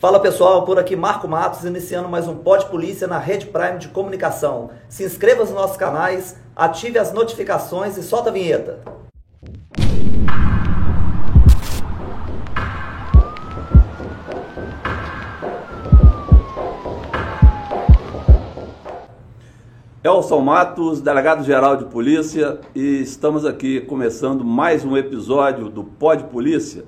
Fala pessoal, por aqui Marco Matos, iniciando mais um Pod Polícia na Rede Prime de Comunicação. Se inscreva nos nossos canais, ative as notificações e solta a vinheta. Elson Matos, delegado-geral de polícia, e estamos aqui começando mais um episódio do Pod Polícia.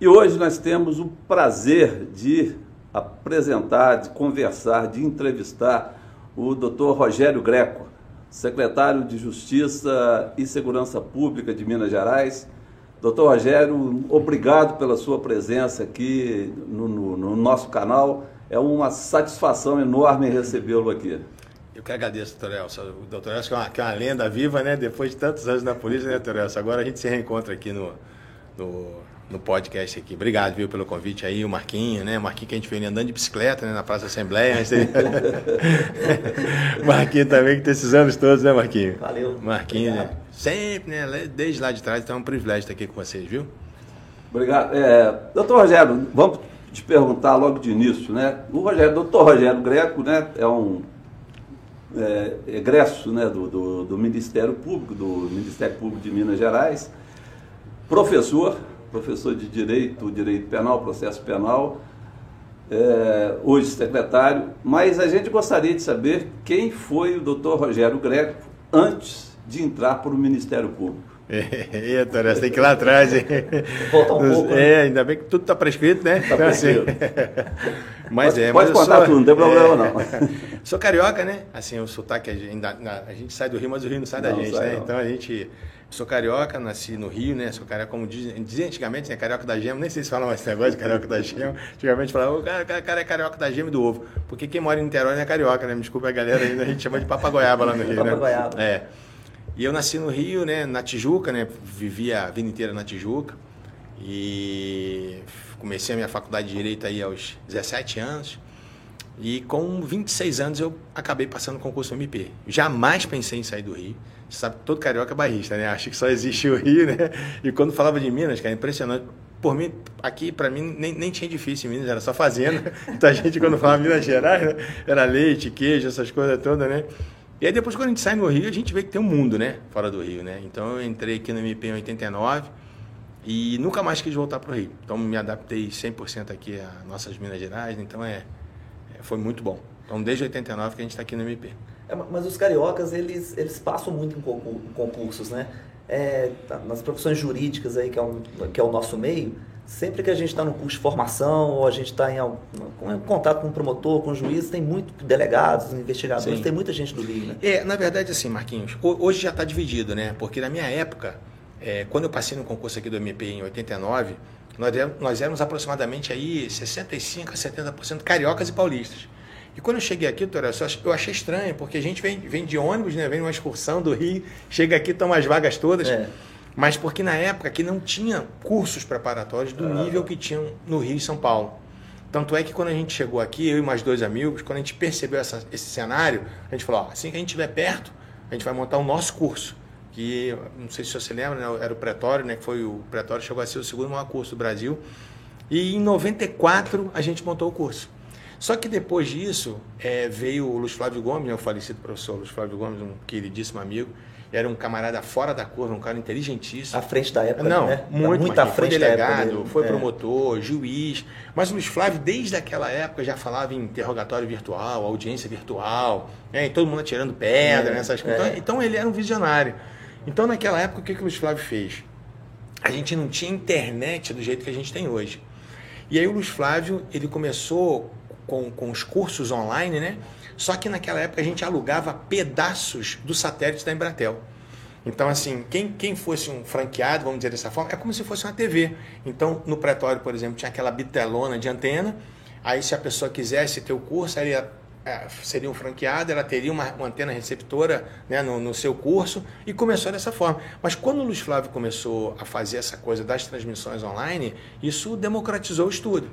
E hoje nós temos o prazer de apresentar, de conversar, de entrevistar o Dr. Rogério Greco, secretário de Justiça e Segurança Pública de Minas Gerais. Doutor Rogério, obrigado pela sua presença aqui no, no, no nosso canal. É uma satisfação enorme recebê-lo aqui. Eu que agradeço, doutor Elcio. O doutor Elcio que é, uma, que é uma lenda viva, né? Depois de tantos anos na polícia, né, doutor Elcio? Agora a gente se reencontra aqui no, no no podcast aqui. Obrigado, viu, pelo convite aí, o Marquinho, né? O Marquinho que a gente veio andando de bicicleta né, na Praça Assembleia. Marquinho também, que tem esses anos todos, né, Marquinho? Valeu. Marquinho, né? sempre, né? Desde lá de trás, então é um privilégio estar aqui com vocês, viu? Obrigado. É, doutor Rogério, vamos te perguntar logo de início, né? O Rogério, doutor Rogério Greco, né, é um é, egresso né, do, do, do Ministério Público, do Ministério Público de Minas Gerais, professor, professor de Direito, Direito Penal, Processo Penal, é, hoje secretário, mas a gente gostaria de saber quem foi o doutor Rogério Greco antes de entrar para o Ministério Público. É, Torres, tem que ir lá atrás, hein? Volta um pouco. Né? É, ainda bem que tudo está prescrito, né? Está prescrito. mas pode, é, pode mas contar sou... tudo, não tem problema não. sou carioca, né? Assim, o sotaque, a gente, a gente sai do Rio, mas o Rio não sai da Não gente, sai, né? não. Então a gente Sou carioca, nasci no Rio, né? Sou carioca, como dizem, dizia antigamente, né? Carioca da gema. Nem sei se falam esse negócio de carioca da gema. Antigamente falavam, o cara, cara, cara é carioca da gema e do ovo. Porque quem mora em Niterói não é carioca, né? Me desculpa a galera aí, a gente chama de papagoiaba lá no Rio, né? Papagoiaba. É. E eu nasci no Rio, né? Na Tijuca, né? Vivi a vida inteira na Tijuca. E comecei a minha faculdade de Direito aí aos 17 anos. E com 26 anos eu acabei passando no concurso MP. Jamais pensei em sair do Rio. Você sabe que todo carioca é barrista, né? Acha que só existe o Rio, né? E quando falava de Minas, cara, impressionante. Por mim, aqui, para mim, nem, nem tinha difícil em Minas, era só fazenda. Muita gente, quando falava Minas Gerais, né? era leite, queijo, essas coisas todas, né? E aí, depois, quando a gente sai no Rio, a gente vê que tem um mundo, né? Fora do Rio, né? Então, eu entrei aqui no MP em 89 e nunca mais quis voltar para o Rio. Então, me adaptei 100% aqui a nossas Minas Gerais. Então, é, é, foi muito bom. Então, desde 89 que a gente está aqui no MP. É, mas os cariocas, eles, eles passam muito em concur- em concursos, né? É, tá, nas profissões jurídicas aí, que é, um, que é o nosso meio, sempre que a gente está no curso de formação ou a gente está em, em contato com um promotor, com um juiz, tem muito delegados, investigadores, Sim. tem muita gente do Rio, né? É, na verdade, assim, Marquinhos, ho- hoje já está dividido, né? Porque na minha época, é, quando eu passei no concurso aqui do MP em 89, nós, éramos- nós éramos aproximadamente aí 65% a 70% cariocas e paulistas. E quando eu cheguei aqui, doutor, eu ach- eu achei estranho, porque a gente vem, vem de ônibus, né? Vem numa excursão do Rio, chega aqui, toma as vagas todas. É. Mas porque na época aqui não tinha cursos preparatórios do nível que tinham no Rio e São Paulo. Tanto é que quando a gente chegou aqui, eu e mais dois amigos, quando a gente percebeu essa- esse cenário, a gente falou, ó, assim que a gente estiver perto, a gente vai montar o nosso curso. Que, não sei se você lembra, né, era o Pretório, né, que foi o Pretório, chegou a ser o segundo maior curso do Brasil. E em 94 a gente montou o curso. Só que depois disso é, veio o Luiz Flávio Gomes, né, o falecido professor Luiz Flávio Gomes, um queridíssimo amigo. Era um camarada fora da curva, um cara inteligentíssimo. À frente da época, Não, né? muito, muito à frente foi da época delegado, dele. foi É. promotor, juiz. Mas o Luiz Flávio, desde aquela época, já falava em interrogatório virtual, audiência virtual, né, e todo mundo atirando pedra, É, né, essas é. coisas. Então, então ele era um visionário. Então naquela época, o que, que o Luiz Flávio fez? A gente não tinha internet do jeito que a gente tem hoje. E aí o Luiz Flávio, ele começou com, com os cursos online, né? Só que naquela época a gente alugava pedaços do satélite da Embratel. Então, assim, quem, quem fosse um franqueado, vamos dizer dessa forma, é como se fosse uma TV. Então, no pretório, por exemplo, tinha aquela bitelona de antena. Aí, se a pessoa quisesse ter o curso, ela ia, seria um franqueado, ela teria uma, uma antena receptora né, no, no seu curso e começou dessa forma. Mas quando o Luiz Flávio começou a fazer essa coisa das transmissões online, isso democratizou o estudo.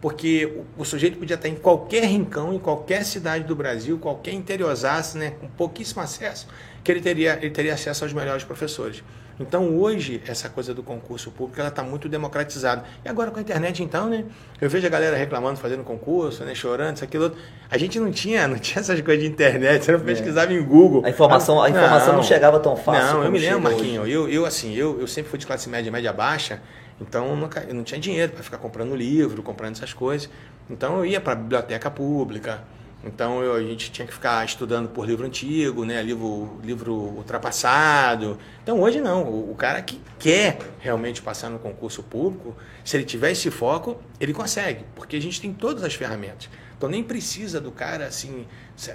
Porque o, o sujeito podia estar em qualquer rincão, em qualquer cidade do Brasil, qualquer interiorzaço, né, com pouquíssimo acesso, que ele teria, ele teria acesso aos melhores professores. Então hoje essa coisa do concurso público ela está muito democratizada. E agora com a internet então, né? Eu vejo a galera reclamando, fazendo concurso, né? Chorando, isso, aquilo, outro. A gente não tinha, não tinha essas coisas de internet, você não é. pesquisava em Google. A informação, a informação não, não chegava tão fácil. Não, eu me lembro, Marquinho. Eu, eu assim, eu, eu sempre fui de classe média, média baixa. Então eu, nunca, eu não tinha dinheiro para ficar comprando livro, comprando essas coisas. Então eu ia para a biblioteca pública, então eu, a gente tinha que ficar estudando por livro antigo, né? livro, livro ultrapassado. Então hoje não. O, o, cara que quer realmente passar no concurso público, se ele tiver esse foco, ele consegue, porque a gente tem todas as ferramentas. Então nem precisa do cara assim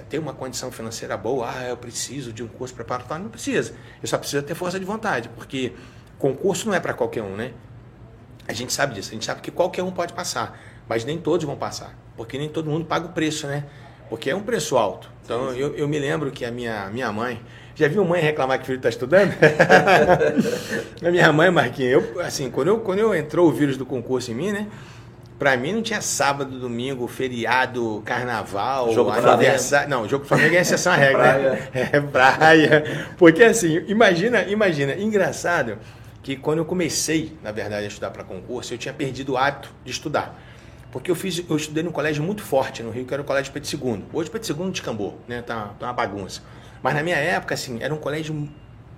ter uma condição financeira boa. Ah, eu preciso de um curso preparatório. Não precisa. Ele só precisa ter força de vontade, porque concurso não é para qualquer um, né? A gente sabe disso. A gente sabe que qualquer um pode passar, mas nem todos vão passar, porque nem todo mundo paga o preço, né? Porque é um preço alto. Então, eu, eu me lembro que a minha, minha mãe. Já viu mãe reclamar que o filho está estudando? a minha mãe, Marquinhos, eu, assim, quando, eu, quando eu entrou o vírus do concurso em mim, né? Pra mim não tinha sábado, domingo, feriado, carnaval, jogo aniversário. Não, jogo do Flamengo é exceção à regra, né? É praia. Porque assim, imagina, imagina, engraçado que quando eu comecei, na verdade, a estudar para concurso, eu tinha perdido o hábito de estudar. Porque eu fiz, eu estudei num colégio muito forte no Rio, que era o Colégio Pedro II. Hoje Pedro II descambou, né? Tá, tá uma bagunça. Mas na minha época, assim, era um colégio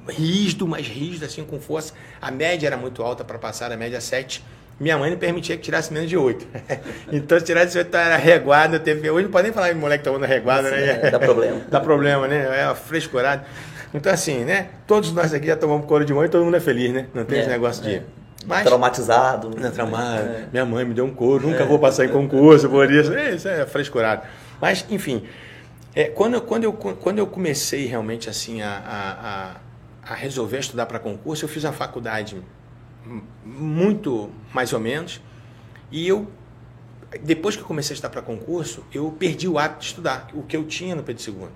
rígido, mais rígido, assim, com força. A média era muito alta para passar, a média 7. Minha mãe não permitia que tirasse menos de 8. então, se tirasse 8, era reguada. Teve... Hoje não pode nem falar em moleque que tá tomando reguada, né? É, dá problema. dá problema, né? É frescurado. Então, assim, né? Todos nós aqui já tomamos couro de mãe e todo mundo é feliz, né? Não tem é, esse negócio de... Mas, traumatizado. Traumado. É. Minha mãe me deu um couro, nunca é. vou passar em concurso por isso. É, isso é frescurado. Mas, enfim, é, quando, quando, eu, quando eu comecei realmente assim a, a, a resolver estudar para concurso, eu fiz a faculdade muito mais ou menos. E eu, depois que eu comecei a estudar para concurso, eu perdi o hábito de estudar, o que eu tinha no Pedro II.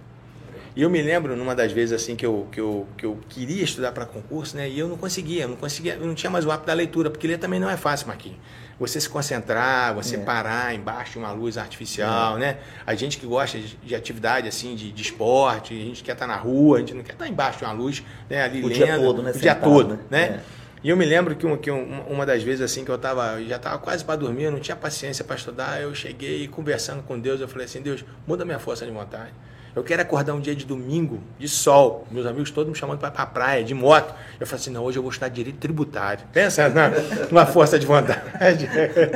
E eu me lembro numa das vezes assim que eu, que eu, que eu queria estudar para concurso, né? E eu não conseguia, eu não conseguia, eu não tinha mais o hábito da leitura, porque ler também não é fácil, Marquinhos. Você se concentrar, você é. parar embaixo de uma luz artificial, é. né? A gente que gosta de, de atividade assim, de, de, esporte, a gente quer estar na rua, a gente não quer estar embaixo de uma luz, né? Ali o lendo, dia todo, né? O dia todo, né? né? É. E eu me lembro que, um, que um, uma das vezes assim que eu tava, já estava quase para dormir, eu não tinha paciência para estudar, eu cheguei conversando com Deus, eu falei assim, Deus, muda minha força de vontade. Eu quero acordar um dia de domingo, de sol, meus amigos todos me chamando para a praia, de moto. Eu falei assim, não, hoje eu vou estudar direito tributário. Pensa na, numa força de vontade.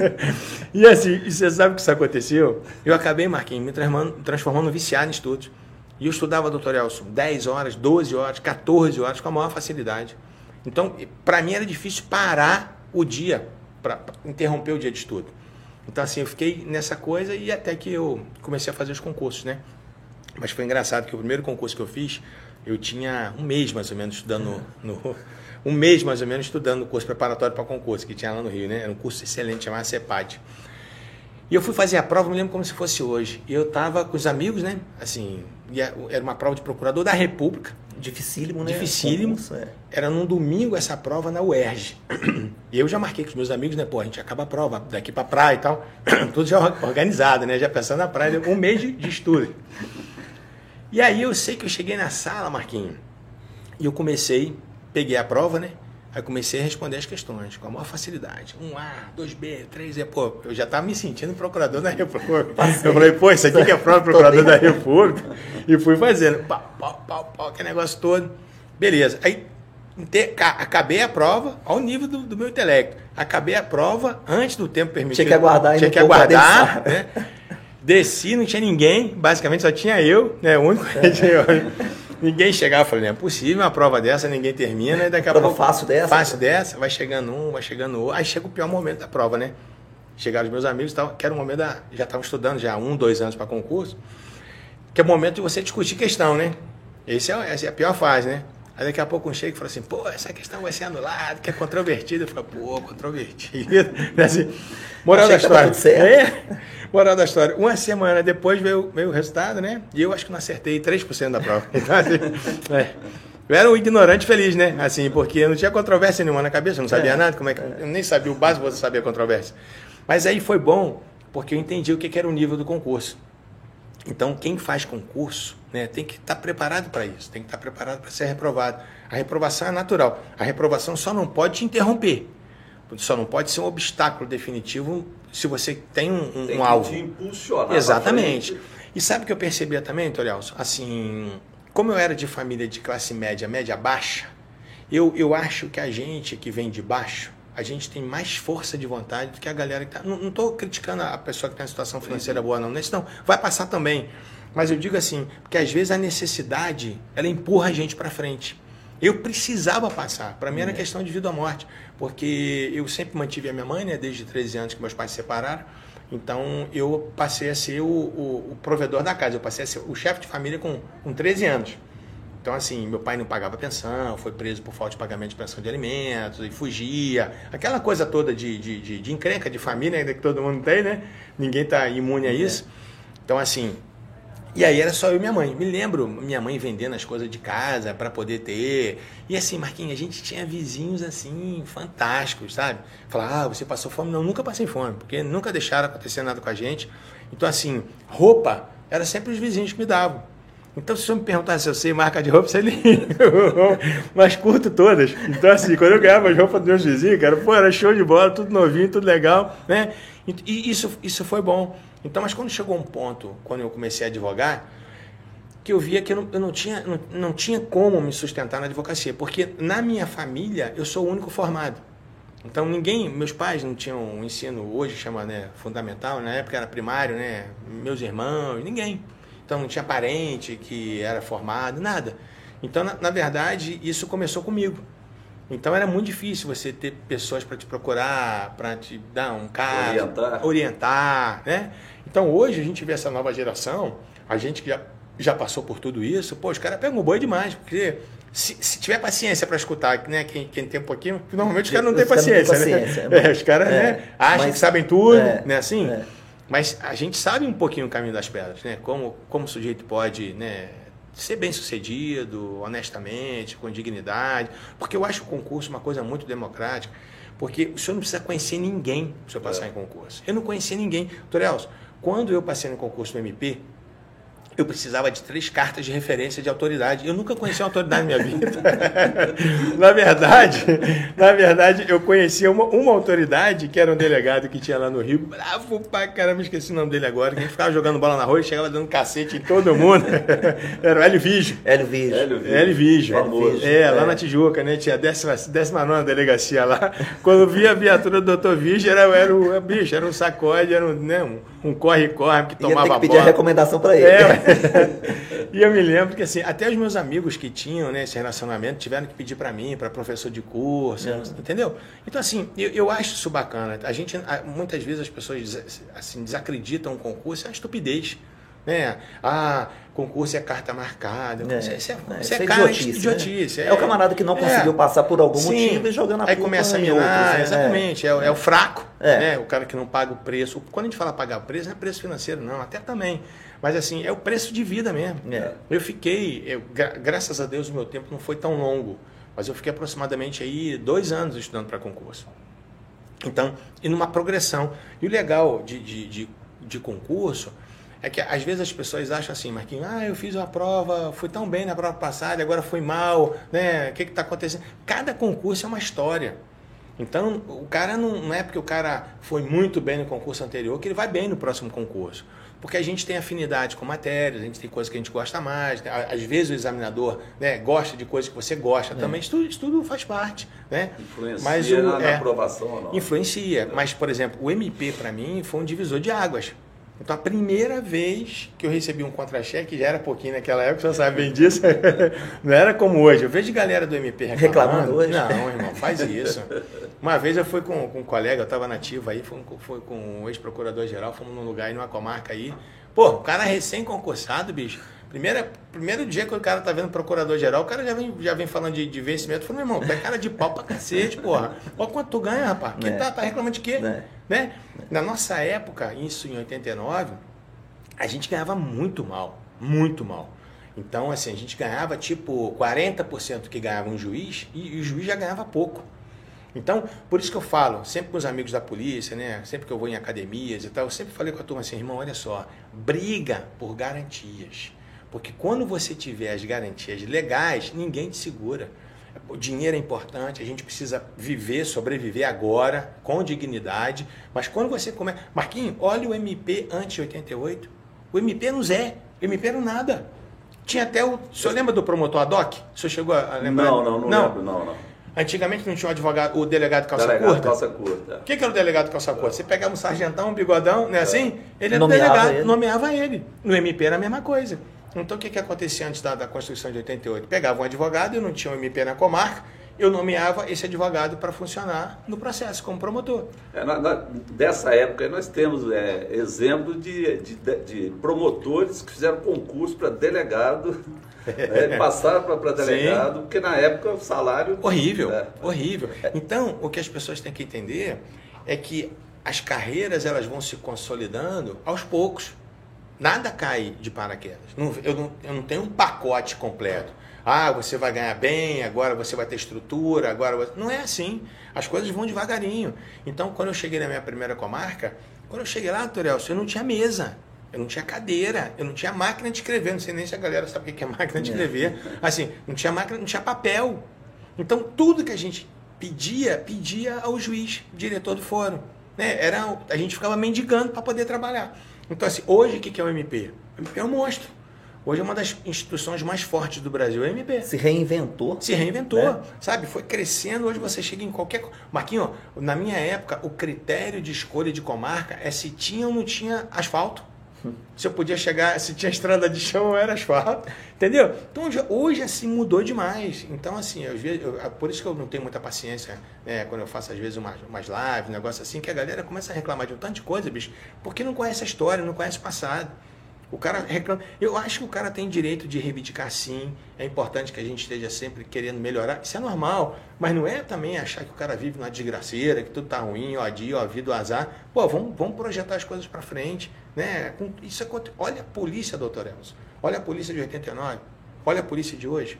e assim, e você sabe o que isso aconteceu? Eu acabei, Marquinhos, me transformando, transformando viciado em estudos. E eu estudava, doutor Elson, 10 horas, 12 horas, 14 horas, com a maior facilidade. Então, para mim era difícil parar o dia, para interromper o dia de estudo. Então, assim, eu fiquei nessa coisa e até que eu comecei a fazer os concursos, né? Mas foi engraçado que o primeiro concurso que eu fiz, eu tinha um mês mais ou menos estudando no, no um mês mais ou menos estudando o curso preparatório para concurso que tinha lá no Rio, né? Era um curso excelente chamado CEPAD. E eu fui fazer a prova, me lembro como se fosse hoje. E eu estava com os amigos, né? Assim, era uma prova de procurador da República. Dificílimo, né? Dificílimo. É. Era num domingo essa prova na UERJ. E eu já marquei com os meus amigos, né? Pô, a gente acaba a prova daqui para praia e tal. Tudo já organizado, né? Já pensando na praia, um mês de estudo. E aí eu sei que eu cheguei na sala, Marquinhos, e eu comecei, peguei a prova, né? Aí comecei a responder as questões com a maior facilidade. 1A, 2B, 3E. Pô, eu já estava me sentindo procurador da República. Eu falei, pô, isso aqui que é próprio procurador da República. E fui fazendo. Pau, pau, pau, pau, aquele negócio todo. Beleza. Aí acabei a prova ao nível do, do, meu intelecto. Acabei a prova antes do tempo permitido. Tinha que aguardar. Tinha que aguardar. Né? Desci, não tinha ninguém, basicamente só tinha eu, né? O único que tinha. Ninguém chegava, falei, não é possível uma prova dessa, ninguém termina, e daqui a prova pouco. fácil dessa? Fácil dessa, vai chegando um, vai chegando outro. Aí chega o pior momento da prova, né? Chegaram os meus amigos, que era o momento da. Já estavam estudando já um, dois anos para concurso, que é o momento de você discutir questão, né? Esse é, essa é a pior fase, né? Aí daqui a pouco um chega e fala assim, pô, essa questão vai ser anulada, que é controvertida. Eu falo, pô, controvertida. assim, moral da história. É, Moral da história. Uma semana depois veio, veio o resultado, né? E eu acho que não acertei 3% da prova. Então, assim, é. Eu era um ignorante feliz, né? Assim, porque não tinha controvérsia nenhuma na cabeça, eu não sabia é, nada, como é que. Eu nem sabia o básico, você sabia a controvérsia. Mas aí foi bom, porque eu entendi o que era o nível do concurso. Então, quem faz concurso né, tem que estar preparado para isso, tem que estar preparado para ser reprovado. A reprovação é natural. A reprovação só não pode te interromper. Só não pode ser um obstáculo definitivo se você tem um, um, Tem que alvo. te impulsionar Exatamente. E sabe o que eu percebia também, Torielso? Assim, como eu era de família de classe média, média baixa, eu, eu acho que a gente que vem de baixo, a gente tem mais força de vontade do que a galera que tá. Não estou criticando a pessoa que tem uma situação financeira boa, não. Não isso, não. Vai passar também. Mas eu digo assim, porque às vezes a necessidade, ela empurra a gente para frente. Eu precisava passar. Para mim era questão de vida ou morte. Porque eu sempre mantive a minha mãe, né? Desde 13 anos que meus pais se separaram. Então eu passei a ser o, o- o provedor da casa. Eu passei a ser o chefe de família com, com 13 anos. Então, assim, meu pai não pagava pensão, foi preso por falta de pagamento de pensão de alimentos e fugia. Aquela coisa toda de, de, de, de encrenca de família ainda que todo mundo tem, né? Ninguém tá imune a isso. Então, assim, e aí era só eu e minha mãe. Me lembro minha mãe vendendo as coisas de casa para poder ter. E assim, Marquinhos, a gente tinha vizinhos assim, fantásticos, sabe? Falar, ah, você passou fome? Não, nunca passei fome, porque nunca deixaram acontecer nada com a gente. Então, assim, roupa, era sempre os vizinhos que me davam. Então, se você me perguntasse se eu sei marca de roupa, você liga. Mas curto todas. Então, assim, quando eu ganhava as roupas dos meus vizinhos, cara, pô, era show de bola, tudo novinho, tudo legal, né? E isso, isso foi bom. Então, mas quando chegou um ponto, quando eu comecei a advogar, que eu via que eu não, eu não tinha, não, não tinha como me sustentar na advocacia, porque na minha família eu sou o único formado. Então ninguém, meus pais não tinham um ensino hoje chama né, fundamental, na época era primário, né? Meus irmãos, ninguém. Então não tinha parente que era formado, nada. Então na, na verdade isso começou comigo. Então era muito difícil você ter pessoas para te procurar, para te dar um caso, Orientar. orientar, né? Então hoje a gente vê essa nova geração, a gente que já, já passou por tudo isso, pô, os caras pegam o boi demais, porque se, se tiver paciência para escutar, né, quem, quem tem um pouquinho, normalmente os caras não têm paciência, paciência, né? é. É, os caras, É, né, acham mas- que sabem tudo, é, né, assim? é. Mas a gente sabe um pouquinho o caminho das pedras, né? Como, como o sujeito pode, né? Ser bem sucedido, honestamente, com dignidade. Porque eu acho o concurso uma coisa muito democrática. Porque o senhor não precisa conhecer ninguém para o senhor passar em concurso. Eu não conhecia ninguém. Torelso, quando eu passei no concurso do MP, eu precisava de três cartas de referência de autoridade. Eu nunca conheci uma autoridade na minha vida. na verdade, na verdade, eu conhecia uma, uma autoridade que era um delegado que tinha lá no Rio, bravo pra caramba, esqueci o nome dele agora, que a gente ficava jogando bola na rua e chegava dando cacete em todo mundo. era o Hélio Vigio. Hélio Vídeo. Hélio Vigio. É, lá na Tijuca, né? Tinha a 19 delegacia lá. Quando via a viatura do Dr. Vigio, era, era, o, bicho, era um sacode, era um né, um- um corre-corre que Ia tomava ter que pedir bola. a recomendação para ele. É, e eu me lembro que assim, até os meus amigos que tinham né, esse relacionamento tiveram que pedir para mim, para professor de curso, É. entendeu? Então assim, eu, eu acho isso bacana. A gente, muitas vezes as pessoas assim, desacreditam o concurso, é uma estupidez. Né? Ah, concurso é carta marcada. É, isso é, isso é, é, isso é é cara, idiotice, né? idiotice. É o camarada que não conseguiu passar por algum motivo e jogando a Aí começa a minar, outros, né? exatamente. É, o- é o fraco, É. né? o cara que não paga o preço. Quando a gente fala pagar o preço, não é preço financeiro, não, até também. Mas assim, é o preço de vida mesmo. É. Eu fiquei, eu, gra- graças a Deus, o meu tempo não foi tão longo, mas eu fiquei aproximadamente aí dois anos estudando para concurso. Então, e numa progressão. E o legal de, de, de, de concurso é que às vezes as pessoas acham assim, Marquinhos, ah, eu fiz uma prova, fui tão bem na prova passada, agora fui mal, né? O que está acontecendo? Cada concurso é uma história. Então, o cara não, não é porque o cara foi muito bem no concurso anterior que ele vai bem no próximo concurso. Porque a gente tem afinidade com matérias, a gente tem coisas que a gente gosta mais. né? Às vezes o examinador né, gosta de coisas que você gosta também. Isso, tudo- isso tudo faz parte. Né? Influencia Mas o- na, na é. aprovação ou não? Influencia. Mas, por exemplo, o MP para mim foi um divisor de águas. Então, a primeira vez que eu recebi um contra-cheque, já era pouquinho naquela época, você sabe bem disso, não era como hoje. Eu vejo galera do MP reclamando. Reclamando hoje. Não, irmão, faz isso. Uma vez eu fui com, com um colega, eu estava nativo aí, fui, com- fui com um ex-procurador-geral, fomos num lugar aí, numa comarca aí. Pô, o cara recém-concursado, bicho. Primeira, primeiro dia que o cara tá vendo procurador-geral, o cara já vem, já vem falando de, de vencimento. Eu falei, meu irmão, tu é cara de pau pra cacete, porra. Olha quanto tu ganha, rapaz. Que É. tá, tá reclamando de quê? É. Né? Na nossa época, isso em 89, a gente ganhava muito mal, muito mal. Então, assim, a gente ganhava tipo 40% que ganhava um juiz e, e o juiz já ganhava pouco. Então, por isso que eu falo, sempre com os amigos da polícia, né? Sempre que eu vou em academias e tal, eu sempre falei com a turma assim, irmão, olha só, briga por garantias. Porque quando você tiver as garantias legais, ninguém te segura. O dinheiro é importante, a gente precisa viver, sobreviver agora, com dignidade. Mas quando você começa. Marquinhos, olha o MP antes de 88. O MP não Zé, o MP não nada. Tinha até o. O senhor lembra do promotor Adoc? O senhor chegou a lembrar? Não, não, não, não. lembro, não, não. Antigamente não tinha o advogado, o delegado calça delegado curta? calça curta. O que, que era o delegado calça curta? Você pegava um sargentão, um bigodão, né assim? Ele era Nomeava delegado, ele. nomeava ele. No MP era a mesma coisa. Então o que, que acontecia antes da, da Constituição de 88? Pegava um advogado, eu não tinha um MP na comarca, eu nomeava esse advogado para funcionar no processo como promotor. É, na- na- dessa época nós temos é, exemplo de, de, de promotores que fizeram concurso para delegado, né, passaram para delegado, porque na época o salário. Horrível, É. horrível. Então, o que as pessoas têm que entender é que as carreiras elas vão se consolidando aos poucos. Nada cai de paraquedas. Não- eu, não, eu não tenho um pacote completo. Ah, você vai ganhar bem, agora você vai ter estrutura, agora você... Não é assim. As coisas vão devagarinho. Então, quando eu cheguei na minha primeira comarca, quando eu cheguei lá, Torel, eu não tinha mesa. Eu não tinha cadeira, eu não tinha máquina de escrever, não sei nem se a galera sabe o que é máquina de escrever. Assim, não tinha máquina, não tinha papel. Então, tudo que a gente pedia, pedia ao juiz, diretor do fórum. Né? Era, a gente ficava mendigando para poder trabalhar. Então, assim, hoje o que é o MP? O MP é um monstro. Hoje é uma das instituições mais fortes do Brasil, é o MP. Se reinventou. Se reinventou, Né? sabe? Foi crescendo. Hoje você chega em qualquer. Marquinho, na minha época, o critério de escolha de comarca é se tinha ou não tinha asfalto. Se eu podia chegar, se tinha estrada de chão era asfalto. Entendeu? Então hoje, assim mudou demais. Então, assim, vezes, eu- por isso que eu não tenho muita paciência né, quando eu faço, às vezes, umas, umas lives, um negócio assim, que a galera começa a reclamar de um tanto de coisa, bicho, porque não conhece a história, não conhece o passado. O cara reclama. Eu acho que o cara tem direito de reivindicar sim. É importante que a gente esteja sempre querendo melhorar. Isso é normal. Mas não é também achar que o cara vive numa desgraceira, que tudo tá ruim, ó dia, ó vida, ó azar. Pô, vamos, vamos projetar as coisas para frente. Né? Isso aconte- Olha a polícia, doutor Elcio. Olha a polícia de 89. Olha a polícia de hoje.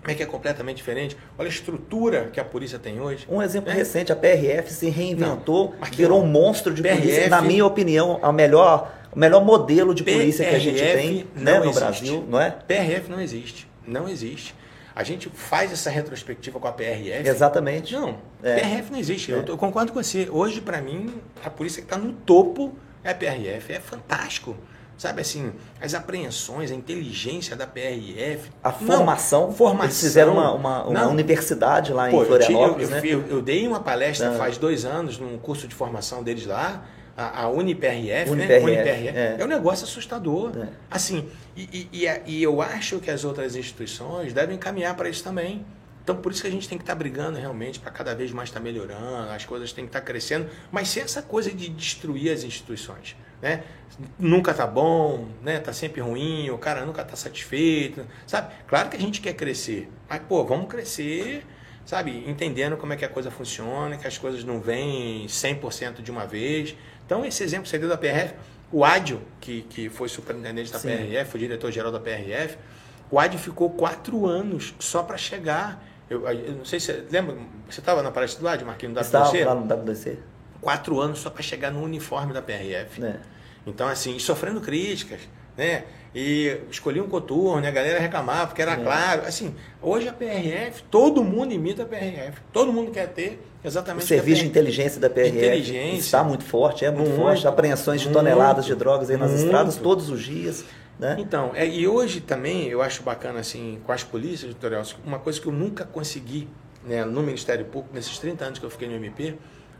Como é que é completamente diferente? Olha a estrutura que a polícia tem hoje. Um exemplo É. recente, a PRF se reinventou, Não, virou um monstro de polícia. PRF Na minha opinião, a melhor, o melhor modelo de polícia que a gente PRF tem não né, no existe. Brasil, não é? PRF não existe. Não existe. A gente faz essa retrospectiva com a PRF. Exatamente. Não, É. PRF não existe. É. Eu, eu concordo com você. Hoje, para mim, a polícia que está no topo é a PRF. É fantástico. Sabe assim, as apreensões, a inteligência da PRF. A Não, formação, formação. eles fizeram uma, uma, uma Não. universidade lá Pô, em tive- eu, Florianópolis, eu, né? eu- eu dei uma palestra Ah. faz dois anos num curso de formação deles lá, a, a UniPRF, UniPRF, né? UniPRF. é. É. um negócio assustador. É. Assim, e, e- e e eu acho que as outras instituições devem caminhar para isso também. Então, por isso que a gente tem que estar brigando realmente para cada vez mais estar melhorando, as coisas têm que estar crescendo, mas sem essa coisa de destruir as instituições. Né? Nunca tá bom, né? tá sempre ruim, o cara nunca tá satisfeito, sabe? Claro que a gente quer crescer, mas, pô, vamos crescer, sabe? Entendendo como é que a coisa funciona, que as coisas não vêm 100% de uma vez. Então, esse exemplo que você deu da PRF, o Ádio, que, que foi superintendente da Sim. PRF, foi diretor-geral da PRF, o Ádio ficou quatro anos só para chegar. Eu, eu não sei se você lembra, você estava na palestra do Ádio, Marquinhos, Estava WC? lá no WC. Quatro anos só para chegar no uniforme da PRF. Né? Então, assim, sofrendo críticas, né? E escolhi um coturno, a galera reclamava porque era É. claro. Assim, hoje a PRF, todo mundo imita a PRF. Todo mundo quer ter exatamente o serviço de PRF inteligência da PRF inteligência. está muito forte, é muito, Muito, forte. Apreensões de muito, toneladas de drogas aí nas muito. estradas todos os dias. Né? Então, é, e hoje também eu acho bacana, assim, com as polícias, doutor Elcio, uma coisa que eu nunca consegui né, no Ministério Público, nesses 30 anos que eu fiquei no MP,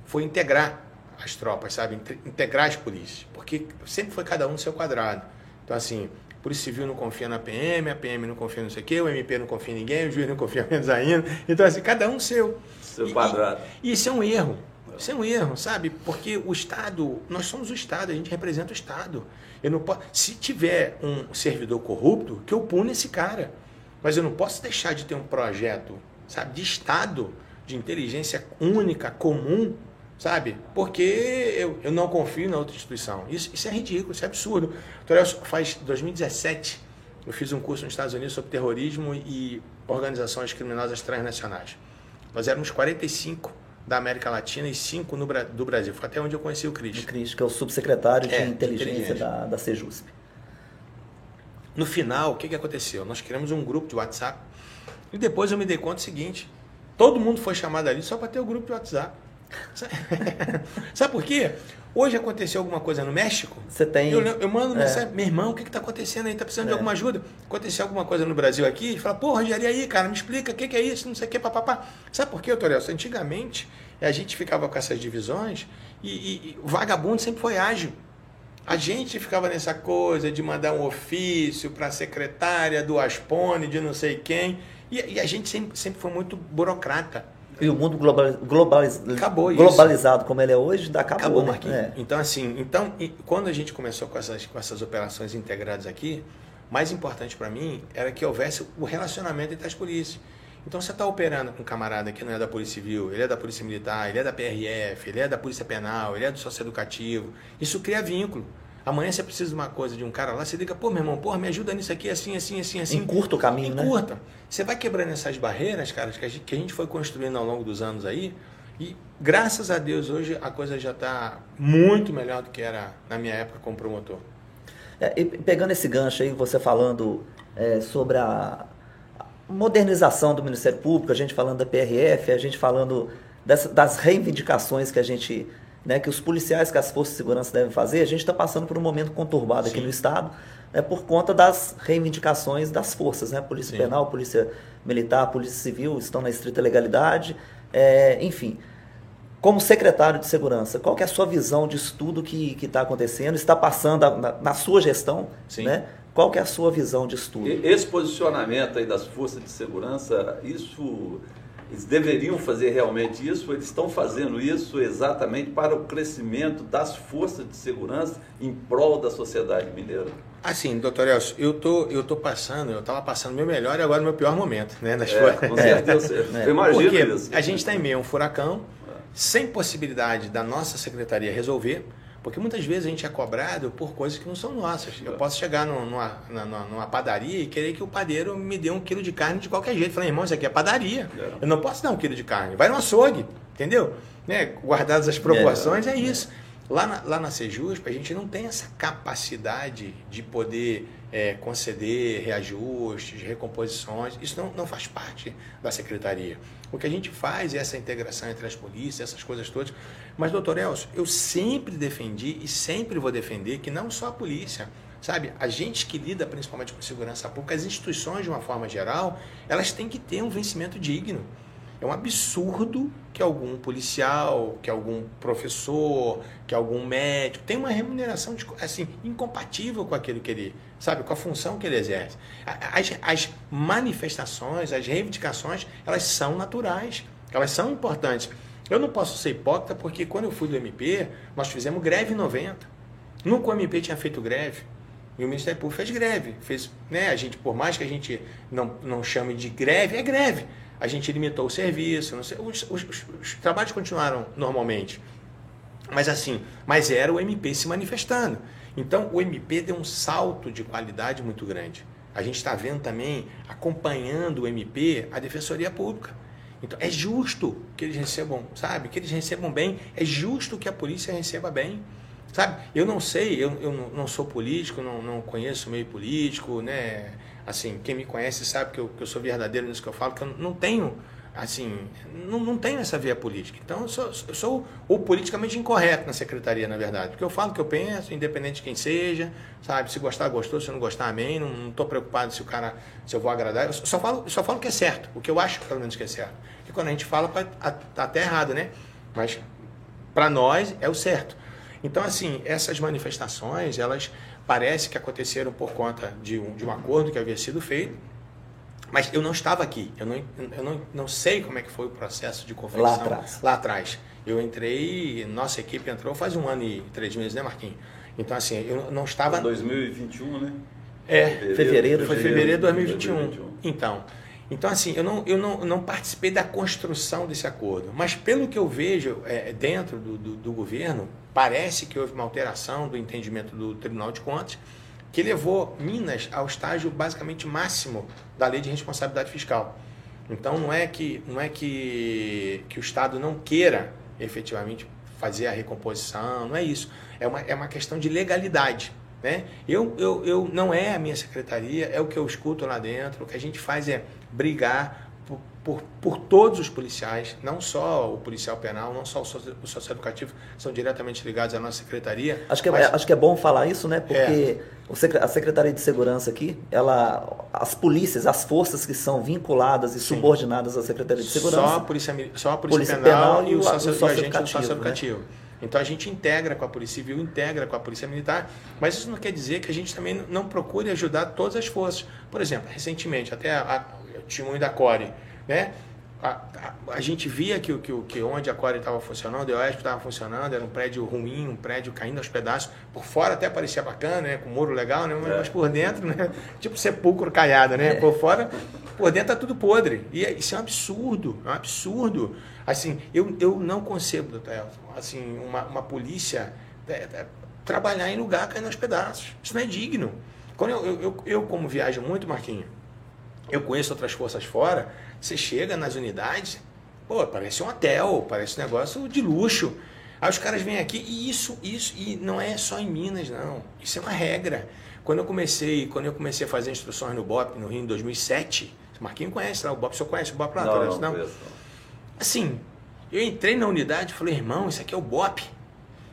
foi integrar as tropas, sabe? Inte- Integrar as polícias. Porque sempre foi cada um no seu quadrado. Então, assim, a Polícia Civil não confia na PM, a PM não confia no sei o quê, o MP não confia em ninguém, o juiz não confia menos ainda. Então, assim, cada um seu. Seu E- quadrado. E, isso é um erro. Isso é um erro, sabe? Porque o Estado, nós somos o Estado, a gente representa o Estado. Eu não posso, se tiver um servidor corrupto, que eu pune esse cara. Mas eu não posso deixar de ter um projeto, sabe, de Estado, de inteligência única, comum, sabe? Porque eu, eu não confio na outra instituição. Isso, isso é ridículo, isso é absurdo. Elcio, faz 2017, eu fiz um curso nos Estados Unidos sobre terrorismo e organizações criminosas transnacionais. Nós éramos 45 da América Latina e cinco no, do Brasil. Foi até onde eu conheci o Cris. O Cris, que é o subsecretário de é, inteligência, inteligência, Da, da Sejusp. No final, o que, que aconteceu? Nós criamos um grupo de WhatsApp e depois eu me dei conta do seguinte: todo mundo foi chamado ali só para ter o grupo de WhatsApp. Sabe por quê? Hoje aconteceu alguma coisa no México. Você tem. Eu, eu mando é. mensagem, meu irmão, o que está acontecendo aí? Está precisando é. de alguma ajuda? Aconteceu alguma coisa no Brasil aqui? Fala, pô, Rogério, aí, cara, me explica o que, que, é isso, não sei o que, papapá. Sabe por quê, Torelso? Antigamente, a gente ficava com essas divisões e, e, e o vagabundo sempre foi ágil. A gente ficava nessa coisa de mandar um ofício para a secretária do Aspone, de não sei quem, e, e a gente sempre, sempre foi muito burocrata. E o mundo global, globaliz, acabou globalizado isso. como ele é hoje, acabou. Acabou, né? Marquinhos. É. Então, assim, então, quando a gente começou com essas, com essas operações integradas aqui, mais importante para mim era que houvesse o relacionamento entre as polícias. Então, você está operando com um camarada que não é da Polícia Civil, ele é da Polícia Militar, ele é da PRF, ele é da Polícia Penal, ele é do Socioeducativo. Isso cria vínculo. Amanhã você precisa de uma coisa de um cara lá, você liga, pô, meu irmão, porra, me ajuda nisso aqui, assim, assim, assim, assim. Encurta o caminho, né? Encurta. Você vai quebrando essas barreiras, cara, que a, gente, que a gente foi construindo ao longo dos anos aí. E graças a Deus hoje a coisa já está muito melhor do que era na minha época como promotor. É, e pegando esse gancho aí, você falando é, sobre a modernização do Ministério Público, a gente falando da PRF, a gente falando das, das reivindicações que a gente né, que os policiais, que as forças de segurança devem fazer, a gente está passando por um momento conturbado Sim. aqui no Estado, né, por conta das reivindicações das forças, né, Polícia Sim. Penal, Polícia Militar, Polícia Civil estão na estrita legalidade, é, enfim. Como secretário de Segurança, qual é a sua visão de estudo que está acontecendo, está passando a, na, na, sua gestão, Sim. né? Qual é a sua visão de estudo? Esse posicionamento aí das forças de segurança, isso eles deveriam fazer realmente isso, eles estão fazendo isso exatamente para o crescimento das forças de segurança em prol da sociedade mineira. Assim, doutor Elcio, eu tô, eu tô passando, eu estava passando meu melhor e agora meu pior momento, né? Nas é, com certeza. É. Eu imagino Porque isso. A gente está em meio a um furacão, sem possibilidade da nossa secretaria resolver. Porque muitas vezes a gente é cobrado por coisas que não são nossas. Eu posso chegar numa, numa, numa, padaria e querer que o padeiro me dê um quilo de carne de qualquer jeito. Falei, irmão, isso aqui é padaria. É. Eu não posso dar um quilo de carne. Vai no açougue, entendeu? Né? Guardadas as proporções, é, é isso. Lá na, lá na Sejusp, a gente não tem essa capacidade de poder é, conceder reajustes, recomposições. Isso não, não faz parte da secretaria. O que a gente faz é essa integração entre as polícias, essas coisas todas. Mas, doutor Elcio, eu sempre defendi e sempre vou defender que não só a polícia, sabe? A gente que lida principalmente com segurança pública, as instituições de uma forma geral, elas têm que ter um vencimento digno. É um absurdo que algum policial, que algum professor, que algum médico tenha uma remuneração assim incompatível com aquilo que ele sabe, com a função que ele exerce. As, as manifestações, as reivindicações, elas são naturais, elas são importantes. Eu não posso ser hipócrita porque quando eu fui do MP, nós fizemos greve em 90. Nunca o MP tinha feito greve. E o Ministério Público fez greve. Fez, né, a gente, por mais que a gente não, não chame de greve, é greve. A gente limitou o serviço, sei, os, os, os, os trabalhos continuaram normalmente. Mas assim, mas era o MP se manifestando. Então o MP deu um salto de qualidade muito grande. A gente está vendo também, acompanhando o MP, a Defensoria Pública. Então, é justo que eles recebam, sabe? Que eles recebam bem. É justo que a polícia receba bem. Sabe? Eu não sei, eu, eu não sou político, não, não conheço meio político, né? Assim, quem me conhece sabe que eu, que eu sou verdadeiro nisso que eu falo, que eu não tenho, assim, não, não tenho essa via política. Então, eu sou, eu sou o politicamente incorreto na secretaria, na verdade. Porque eu falo o que eu penso, independente de quem seja, sabe? Se gostar, gostou, se não gostar, amém. Não estou preocupado se o cara, se eu vou agradar. Eu só falo, só falo o que é certo, o que eu acho, pelo menos, que é certo. Porque quando a gente fala, tá até errado, né? Mas, para nós, é o certo. Então, assim, essas manifestações, elas parece que aconteceram por conta de um, de um acordo que havia sido feito, mas eu não estava aqui, eu não, eu não, não sei como é que foi o processo de confecção lá atrás. Lá atrás. Eu entrei, nossa equipe entrou faz um ano e três meses, né, Marquinhos? Então, assim, eu não estava... 2021, né? É, fevereiro, fevereiro foi fevereiro de 2021. 2021. Então, então, assim, eu não, eu não, não participei da construção desse acordo, mas pelo que eu vejo é, dentro do, do, do, governo, parece que houve uma alteração do entendimento do Tribunal de Contas que levou Minas ao estágio basicamente máximo da lei de responsabilidade fiscal. Então não é que não é que, que o Estado não queira efetivamente fazer a recomposição, não é isso. É uma, é uma questão de legalidade. Né? Eu, eu, eu não é a minha secretaria, é o que eu escuto lá dentro. O que a gente faz é brigar por, por todos os policiais, não só o policial penal, não só o, socio, o socioeducativo, são diretamente ligados à nossa secretaria. Acho que, é, mas... acho que é bom falar isso, né? Porque é. A Secretaria de Segurança aqui, ela, as polícias, as forças que são vinculadas e Sim. subordinadas à Secretaria de Segurança. Só a Polícia, só a polícia, polícia penal, penal, e o, socio, o, o agente do socioeducativo. Né? Então a gente integra com a Polícia Civil, integra com a Polícia Militar, mas isso não quer dizer que a gente também não procure ajudar todas as forças. Por exemplo, recentemente, até a, a, o testemunho da Core, né? A, a, a, gente via que, que, que onde a Core estava funcionando, o EOSP estava funcionando, era um prédio ruim, um prédio caindo aos pedaços. Por fora até parecia bacana, né? com muro legal, né? mas, é. mas por dentro, né? tipo sepulcro caiado, né? É. Por fora, por dentro tá tudo podre. E é, isso é um absurdo, é um absurdo. Assim, eu, eu não concebo, doutor Elton, assim, uma, uma polícia é, é, trabalhar em lugar caindo aos pedaços. Isso não é digno. Quando eu, eu, eu, eu como viajo muito, Marquinhos, eu conheço outras forças fora, você chega nas unidades, pô, parece um hotel, parece um negócio de luxo. Aí os caras vêm aqui e isso, isso, e não é só em Minas, não. Isso é uma regra. Quando eu comecei, quando eu comecei a fazer instruções no BOP no Rio em 2007, o Marquinhos conhece lá, o BOP, o senhor conhece o BOP lá? Não, não, não? Assim, eu entrei na unidade e falei, irmão, isso aqui é o BOP.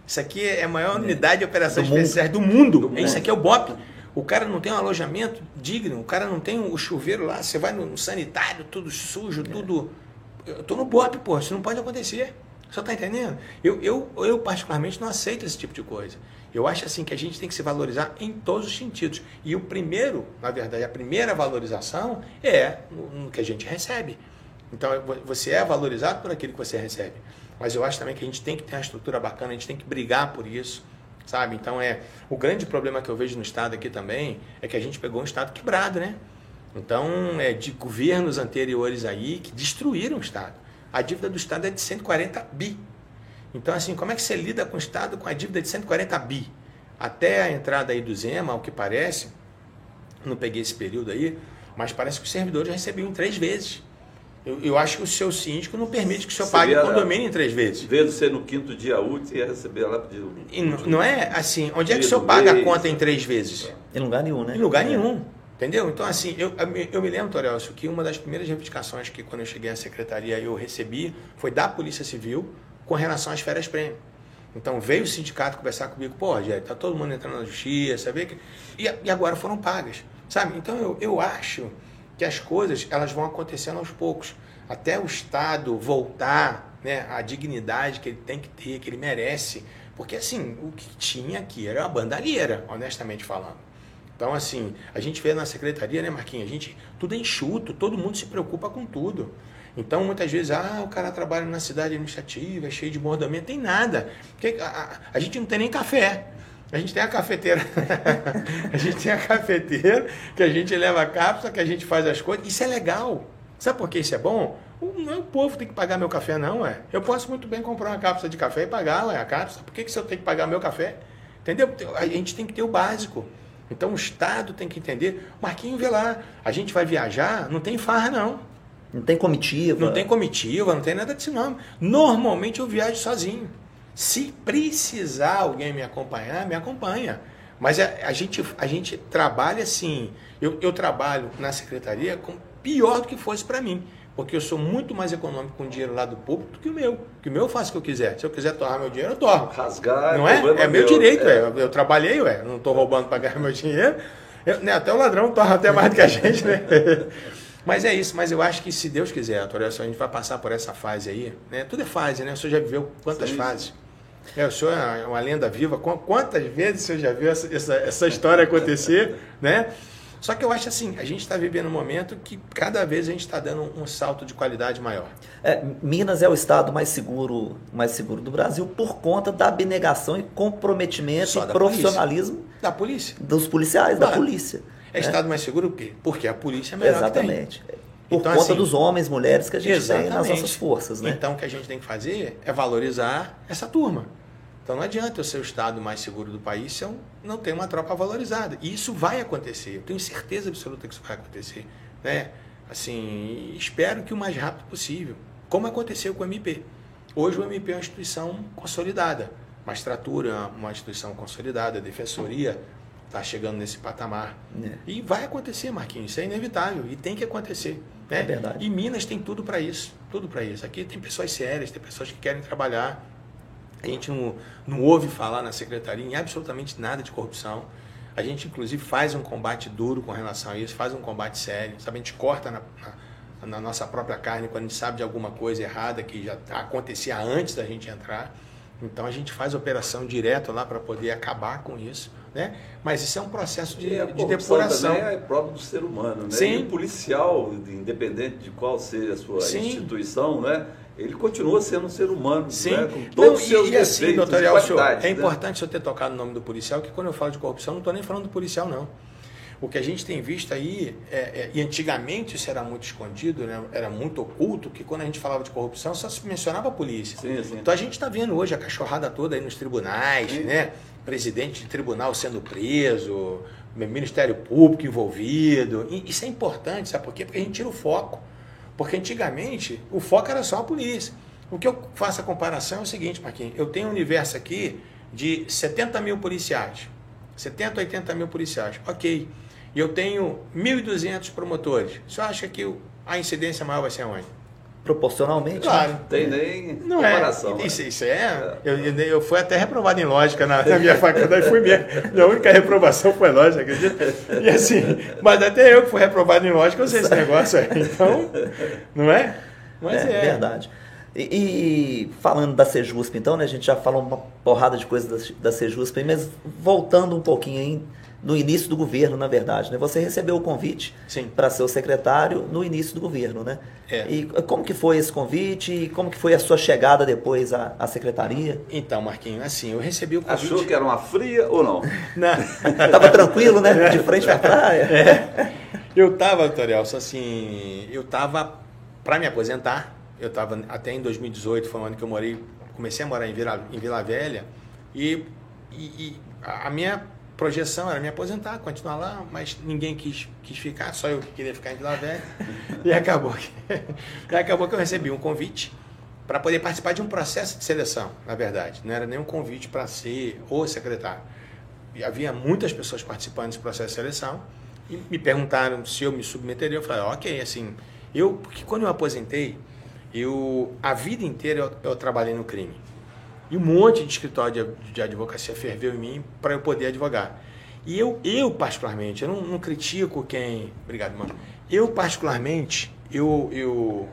Isso aqui é a maior unidade de operações do especiais do mundo. do mundo. Isso aqui é o BOP. O cara não tem um alojamento digno, o cara não tem o chuveiro lá, você vai no sanitário, tudo sujo, é. tudo. Eu tô no BOP, pô, isso não pode acontecer. Você tá entendendo? Eu, eu, eu, particularmente, não aceito esse tipo de coisa. Eu acho assim que a gente tem que se valorizar em todos os sentidos. E o primeiro, na verdade, a primeira valorização é no, no que a gente recebe. Então, você é valorizado por aquilo que você recebe. Mas eu acho também que a gente tem que ter uma estrutura bacana, a gente tem que brigar por isso sabe? Então é o grande problema que eu vejo no estado aqui também é que a gente pegou um estado quebrado, né? Então é de governos anteriores aí que destruíram o estado. A dívida do estado é de 140 bi. Então assim, como é que você lida com o estado com a dívida de 140 bi? Até a entrada aí do Zema, ao que parece, não peguei esse período aí, mas parece que os servidores recebiam três vezes. Eu, eu, acho que o seu síndico não permite que o senhor pague o condomínio em três vezes. Vendo ser no quinto dia útil, ia receber lá de, e não, não é assim, onde é que o senhor paga a conta em três vezes? Em lugar nenhum, né? Em lugar é. nenhum. Entendeu? Então, assim, eu, eu me lembro, Torelcio, que uma das primeiras reivindicações que quando eu cheguei à secretaria eu recebi foi da Polícia Civil com relação às férias prêmio. Então veio o sindicato conversar comigo, pô, Rogério, tá todo mundo entrando na justiça, sabe? E, e agora foram pagas, sabe? Então eu, eu acho que as coisas elas vão acontecendo aos poucos. Até o Estado voltar né, à dignidade que ele tem que ter, que ele merece. Porque, assim, o que tinha aqui era uma bandalheira, honestamente falando. Então, assim, a gente vê na secretaria, né, Marquinhos? A gente, tudo é enxuto, todo mundo se preocupa com tudo. Então, muitas vezes, ah, o cara trabalha na cidade administrativa, é cheio de bordamento, tem nada. Porque a, a, a gente não tem nem café. A gente tem a cafeteira. a gente tem a cafeteira, que a gente leva a cápsula, que a gente faz as coisas. Isso é legal. Sabe por que isso é bom? Não é o povo tem que pagar meu café, não, é. Eu posso muito bem comprar uma cápsula de café e pagar ué, a cápsula. Por que, que você tem que pagar meu café? Entendeu? A gente tem que ter o básico. Então o Estado tem que entender. Marquinho, vê lá. A gente vai viajar, não tem farra, não. Não tem comitiva. Não tem comitiva, não tem nada disso, não. Normalmente eu viajo sozinho. Se precisar alguém me acompanhar, me acompanha. Mas a, a gente, a gente trabalha assim. Eu, eu trabalho na secretaria com pior do que fosse para mim. Porque eu sou muito mais econômico com o dinheiro lá do público do que o meu. Que o meu eu faço o que eu quiser. Se eu quiser torrar meu dinheiro, eu torro. Rasgar, não é? É meu, direito, é. Eu, eu trabalhei, ué. Não estou roubando para ganhar meu dinheiro. Eu, né, até o ladrão torra até mais do que a gente, né? Mas é isso, mas eu acho que se Deus quiser, a gente vai passar por essa fase aí. Né? Tudo é fase, né? O senhor já viveu quantas Sim. fases? É, o senhor é uma lenda viva. Quantas vezes o senhor já viu essa, essa, essa história acontecer, né? Só que eu acho assim, a gente está vivendo um momento que cada vez a gente está dando um salto de qualidade maior. É, Minas é o estado mais seguro, mais seguro do Brasil por conta da abnegação e comprometimento Só e profissionalismo polícia. da polícia, dos policiais, claro. da polícia. É, é estado mais seguro por quê? Porque a polícia é melhor Exatamente. Por então, conta assim, dos homens, mulheres que a gente exatamente. tem nas nossas forças, né? Então o que a gente tem que fazer é valorizar essa turma. Então não adianta eu ser o estado mais seguro do país se eu não tenho uma tropa valorizada. E isso vai acontecer. Eu tenho certeza absoluta que isso vai acontecer. Né? assim, espero que o mais rápido possível, como aconteceu com o MP. Hoje o MP é uma instituição consolidada, magistratura uma instituição consolidada, a defensoria está chegando nesse patamar. É. E vai acontecer, Marquinhos, isso é inevitável e tem que acontecer. É verdade. E Minas tem tudo para isso, tudo para isso. Aqui tem pessoas sérias, tem pessoas que querem trabalhar. A gente não, não ouve falar na secretaria em absolutamente nada de corrupção. A gente, inclusive, faz um combate duro com relação a isso, faz um combate sério. Sabe? A gente corta na, na, na nossa própria carne quando a gente sabe de alguma coisa errada que já acontecia antes da gente entrar. Então a gente faz operação direto lá para poder acabar com isso. Né? Mas isso é um processo de, de depuração. É próprio do ser humano. Né? Sim. E o policial, independente de qual seja a sua Sim. instituição, né? ele continua sendo um ser humano, Sim. Né? com todos os seus e, assim, doutor Elcio, É né? importante o senhor ter tocado no nome do policial, que quando eu falo de corrupção, não estou nem falando do policial, não. O que a gente tem visto aí, é, é, e antigamente isso era muito escondido, né? era muito oculto, que quando a gente falava de corrupção só se mencionava a polícia. Sim, sim. Então a gente está vendo hoje a cachorrada toda aí nos tribunais, né? presidente de tribunal sendo preso, Ministério Público envolvido. E isso é importante, sabe por quê? Porque a gente tira o foco. Porque antigamente o foco era só a polícia. O que eu faço a comparação é o seguinte, Marquinhos, eu tenho um universo aqui de 70 mil policiais. 70, 80 mil policiais. Ok. E eu tenho 1.200 promotores. Você acha que a incidência maior vai ser aonde? Proporcionalmente? Claro. Não tem nem não é. comparação. É. Isso, isso é. é. Eu, eu fui até reprovado em lógica na, na minha faculdade, fui mesmo. Minha única reprovação foi lógica, acredita? E assim, mas até eu que fui reprovado em lógica, eu sei esse negócio aí. Então, não é? Mas é. é. verdade. E, e, falando da Sejusp, então, né, a gente já falou uma porrada de coisas da, da Sejusp, mas voltando um pouquinho aí no início do governo, na verdade. Né? Você recebeu o convite para ser o secretário no início do governo, né? É. E como que foi esse convite e como que foi a sua chegada depois à, à secretaria? Então, Marquinhos, assim, eu recebi o convite... Achou que era uma fria ou não? não. Estava tranquilo, né? De frente para a praia. É. Eu estava, Torielso, assim, eu estava para me aposentar, eu estava até em 2018, foi o ano que eu morei, comecei a morar em Vila, em Vila Velha, e, e, e a minha projeção era me aposentar, continuar lá, mas ninguém quis, quis ficar, só eu que queria ficar em Vila Velha. e acabou que, e acabou que eu recebi um convite para poder participar de um processo de seleção, na verdade. Não era nenhum convite para ser o secretário. E havia muitas pessoas participando desse processo de seleção e me perguntaram se eu me submeteria. Eu falei, ok, assim, eu, porque quando eu aposentei, eu, a vida inteira eu, eu trabalhei no crime. E um monte de escritório de, advocacia ferveu em mim para eu poder advogar. E eu, eu particularmente, eu não, não, critico quem. Obrigado, mano. Eu, particularmente, eu, eu,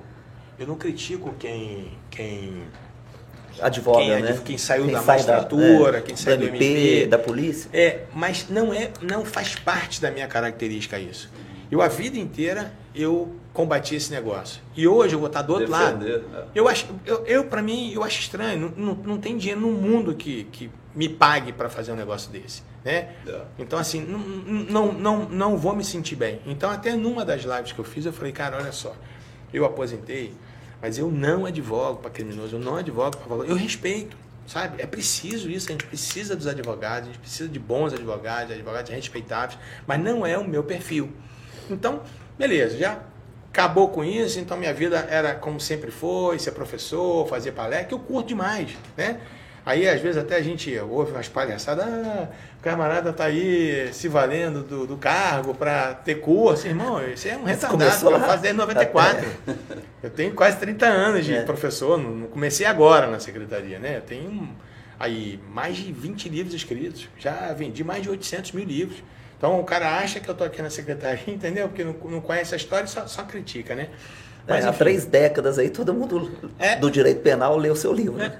eu não critico quem. quem advoga, quem, né? Quem saiu quem da magistratura, é, quem saiu do MP, MP, da polícia. É, mas não é, não faz parte da minha característica isso. Eu a vida inteira eu combati esse negócio. E hoje eu vou estar do outro Defender, lado. É. Eu acho, eu, eu para mim, eu acho estranho. Não, não, não, tem dinheiro no mundo que, que me pague para fazer um negócio desse, né? É. Então assim, não, não, não, não vou me sentir bem. Então até numa das lives que eu fiz, eu falei, cara, olha só, eu aposentei, mas eu não advogo para criminoso, eu não advogo para valor. Eu respeito, sabe? É preciso isso, a gente precisa dos advogados, a gente precisa de bons advogados, advogados respeitáveis, mas não é o meu perfil. Então, beleza, já acabou com isso, então minha vida era como sempre foi, ser professor, fazer palestra, que eu curto demais, né? Aí, às vezes, até a gente ouve umas palhaçadas, ah, o camarada tá aí se valendo do, do cargo para ter curso. Irmão, isso é um retardado, eu faço desde 94. Eu tenho quase 30 anos de é. professor, não comecei agora na secretaria, né? Eu tenho aí mais de 20 livros escritos, já vendi mais de 800 mil livros. Então o cara acha que eu estou aqui na secretaria, entendeu? Porque não, não conhece a história e só, só critica, né? Mas, é, há três décadas aí todo mundo é, do direito penal leu o seu livro. É. Né?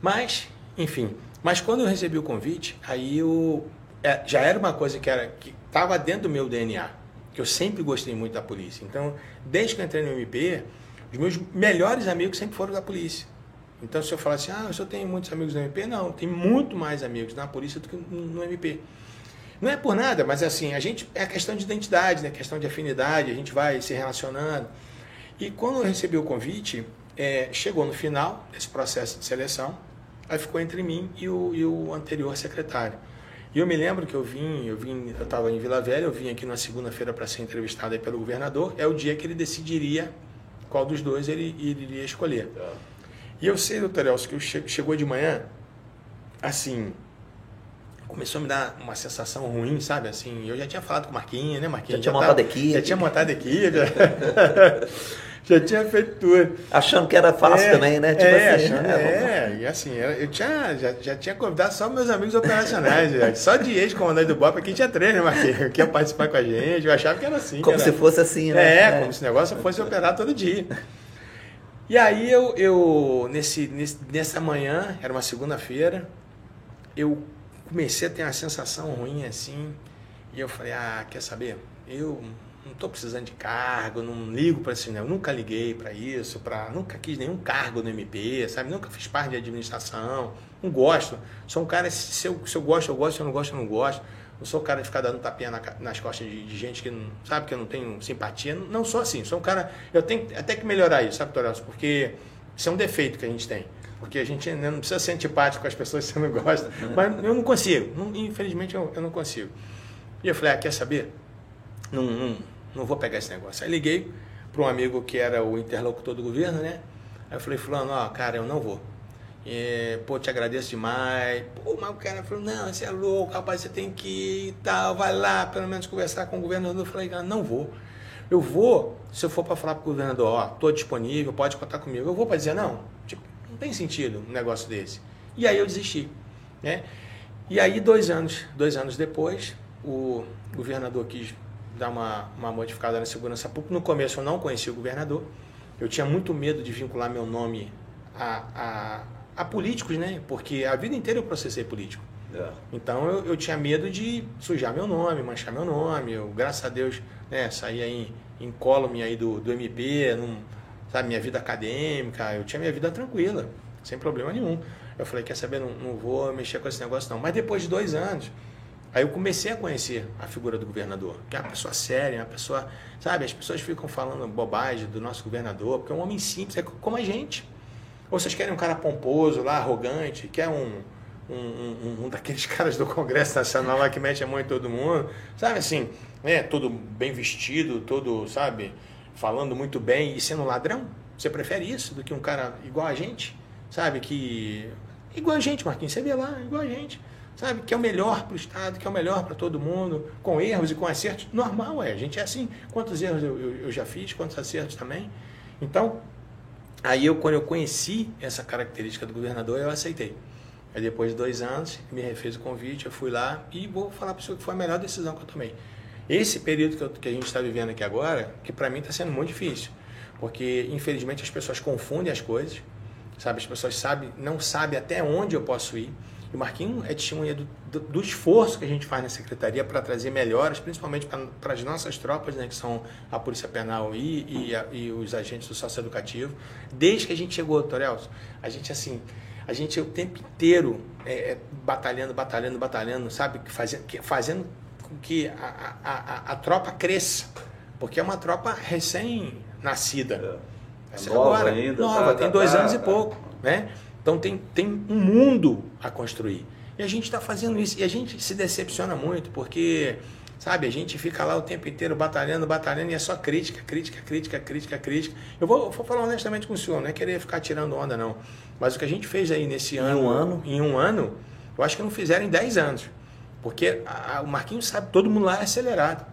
Mas, enfim. Mas quando eu recebi o convite, aí eu é, já era uma coisa que era que estava dentro do meu DNA, que eu sempre gostei muito da polícia. Então, desde que eu entrei no MP, os meus melhores amigos sempre foram da polícia. Então, se eu falar assim, ah, eu só tenho muitos amigos no MP, não, tem muito mais amigos na polícia do que no MP. Não é por nada, mas assim, a gente é questão de identidade, né? questão de afinidade, a gente vai se relacionando. E quando eu recebi o convite, é, chegou no final desse processo de seleção, aí ficou entre mim e o, e o anterior secretário. E eu me lembro que eu vim, eu vim, eu estava em Vila Velha, eu vim aqui na segunda-feira para ser entrevistado pelo governador. É o dia que ele decidiria qual dos dois ele, ele iria escolher. E eu sei, doutor Elcio, que che chegou de manhã, assim, começou a me dar uma sensação ruim, sabe? Assim, eu já tinha falado com o Marquinhos, né, Marquinhos? Já tinha montado tava, equipe. Já tinha montado equipe. já tinha feito tudo. Achando que era fácil é, também, né? Tipo é, assim, achando, é, é, e assim, eu tinha, já, já tinha convidado só meus amigos operacionais, só de ex-comandante do BOP, aqui tinha três, né, Marquinhos? Que ia participar com a gente, eu achava que era assim. Como era... se fosse assim, né? É, é, como se o negócio fosse operar todo dia. E aí eu, eu nesse, nesse, nessa manhã, era uma segunda-feira, eu comecei a ter uma sensação ruim assim, e eu falei, ah, quer saber? Eu não estou precisando de cargo, não ligo para isso, eu nunca liguei para isso, pra, nunca quis nenhum cargo no MP, sabe? Nunca fiz parte de administração, não gosto. Sou um cara, se eu, se eu gosto, eu gosto, se eu não gosto, eu não gosto. Não sou o cara de ficar dando tapinha na, nas costas de, de, gente que não sabe que eu não tenho simpatia. Não, não, sou assim. Sou um cara. Eu tenho até que melhorar isso, sabe, Torelso? Porque isso é um defeito que a gente tem. Porque a gente né, não precisa ser antipático com as pessoas que você não gosta. Mas eu não consigo. Não, infelizmente eu, eu, não consigo. E eu falei, ah, quer saber? Não, não, não vou pegar esse negócio. Aí liguei para um amigo que era o interlocutor do governo, né? Aí eu falei, fulano, ó, cara, eu não vou. É, pô, te agradeço demais. Pô, mas o cara falou, não, você é louco, rapaz, você tem que ir e tal, vai lá, pelo menos conversar com o governador. Eu falei, não vou. Eu vou, se eu for para falar para o governador, ó, tô disponível, pode contar comigo. Eu vou para dizer, não, tipo, tem sentido um negócio desse. E aí eu desisti, né? E aí, dois anos, dois anos depois, o governador quis dar uma, uma modificada na segurança pública. No começo eu não conhecia o governador, eu tinha muito medo de vincular meu nome a, a a políticos, né? Porque a vida inteira eu processei político. É. Então eu, eu, tinha medo de sujar meu nome, manchar meu nome. Eu, graças a Deus, né, saí aí incólume aí do, do MP, num, sabe, minha vida acadêmica, eu tinha minha vida tranquila, sem problema nenhum. Eu falei, quer saber, não, não vou mexer com esse negócio não. Mas depois de dois anos, aí eu comecei a conhecer a figura do governador, que é uma pessoa séria, uma pessoa, sabe, as pessoas ficam falando bobagem do nosso governador, porque é um homem simples, é como a gente. Ou vocês querem um cara pomposo lá, arrogante, quer um, um, um, um, daqueles caras do Congresso Nacional lá que mete a mão em todo mundo, sabe assim, né, todo bem vestido, todo, sabe, falando muito bem e sendo ladrão? Você prefere isso do que um cara igual a gente, sabe, que igual a gente, Marquinhos, você vê lá, igual a gente, sabe, que é o melhor para o Estado, que é o melhor para todo mundo, com erros e com acertos, normal é, a gente é assim, quantos erros eu, eu, eu já fiz, quantos acertos também, então Aí eu, quando eu conheci essa característica do governador, eu aceitei. Aí depois de dois anos, me refez o convite, eu fui lá e vou falar para o senhor que foi a melhor decisão que eu tomei. Esse período que, eu, que a gente está vivendo aqui agora, que para mim está sendo muito difícil, porque infelizmente as pessoas confundem as coisas, sabe? As pessoas sabem, não sabem até onde eu posso ir. E o Marquinho é testemunha do, do, do, esforço que a gente faz na secretaria para trazer melhoras, principalmente para as nossas tropas, né, que são a Polícia Penal e, e, a, e os agentes do socioeducativo. Desde que a gente chegou, Torelso, a gente assim, a gente o tempo inteiro é, é, batalhando, batalhando, batalhando, sabe? Fazendo, fazendo com que a, a, a, a tropa cresça, porque é uma tropa recém-nascida. É. É nova agora, ainda, nova, tá, tem tá, dois tá, anos tá. e pouco, né? Então tem, tem um mundo a construir. E a gente está fazendo isso. E a gente se decepciona muito, porque, sabe, a gente fica lá o tempo inteiro batalhando, batalhando, e é só crítica, crítica, crítica, crítica, crítica. Eu vou, vou falar honestamente com o senhor, não é querer ficar tirando onda, não. Mas o que a gente fez aí nesse ano. Em um ano? Em um ano, eu acho que não fizeram em 10 anos. Porque a, o Marquinhos sabe, todo mundo lá é acelerado.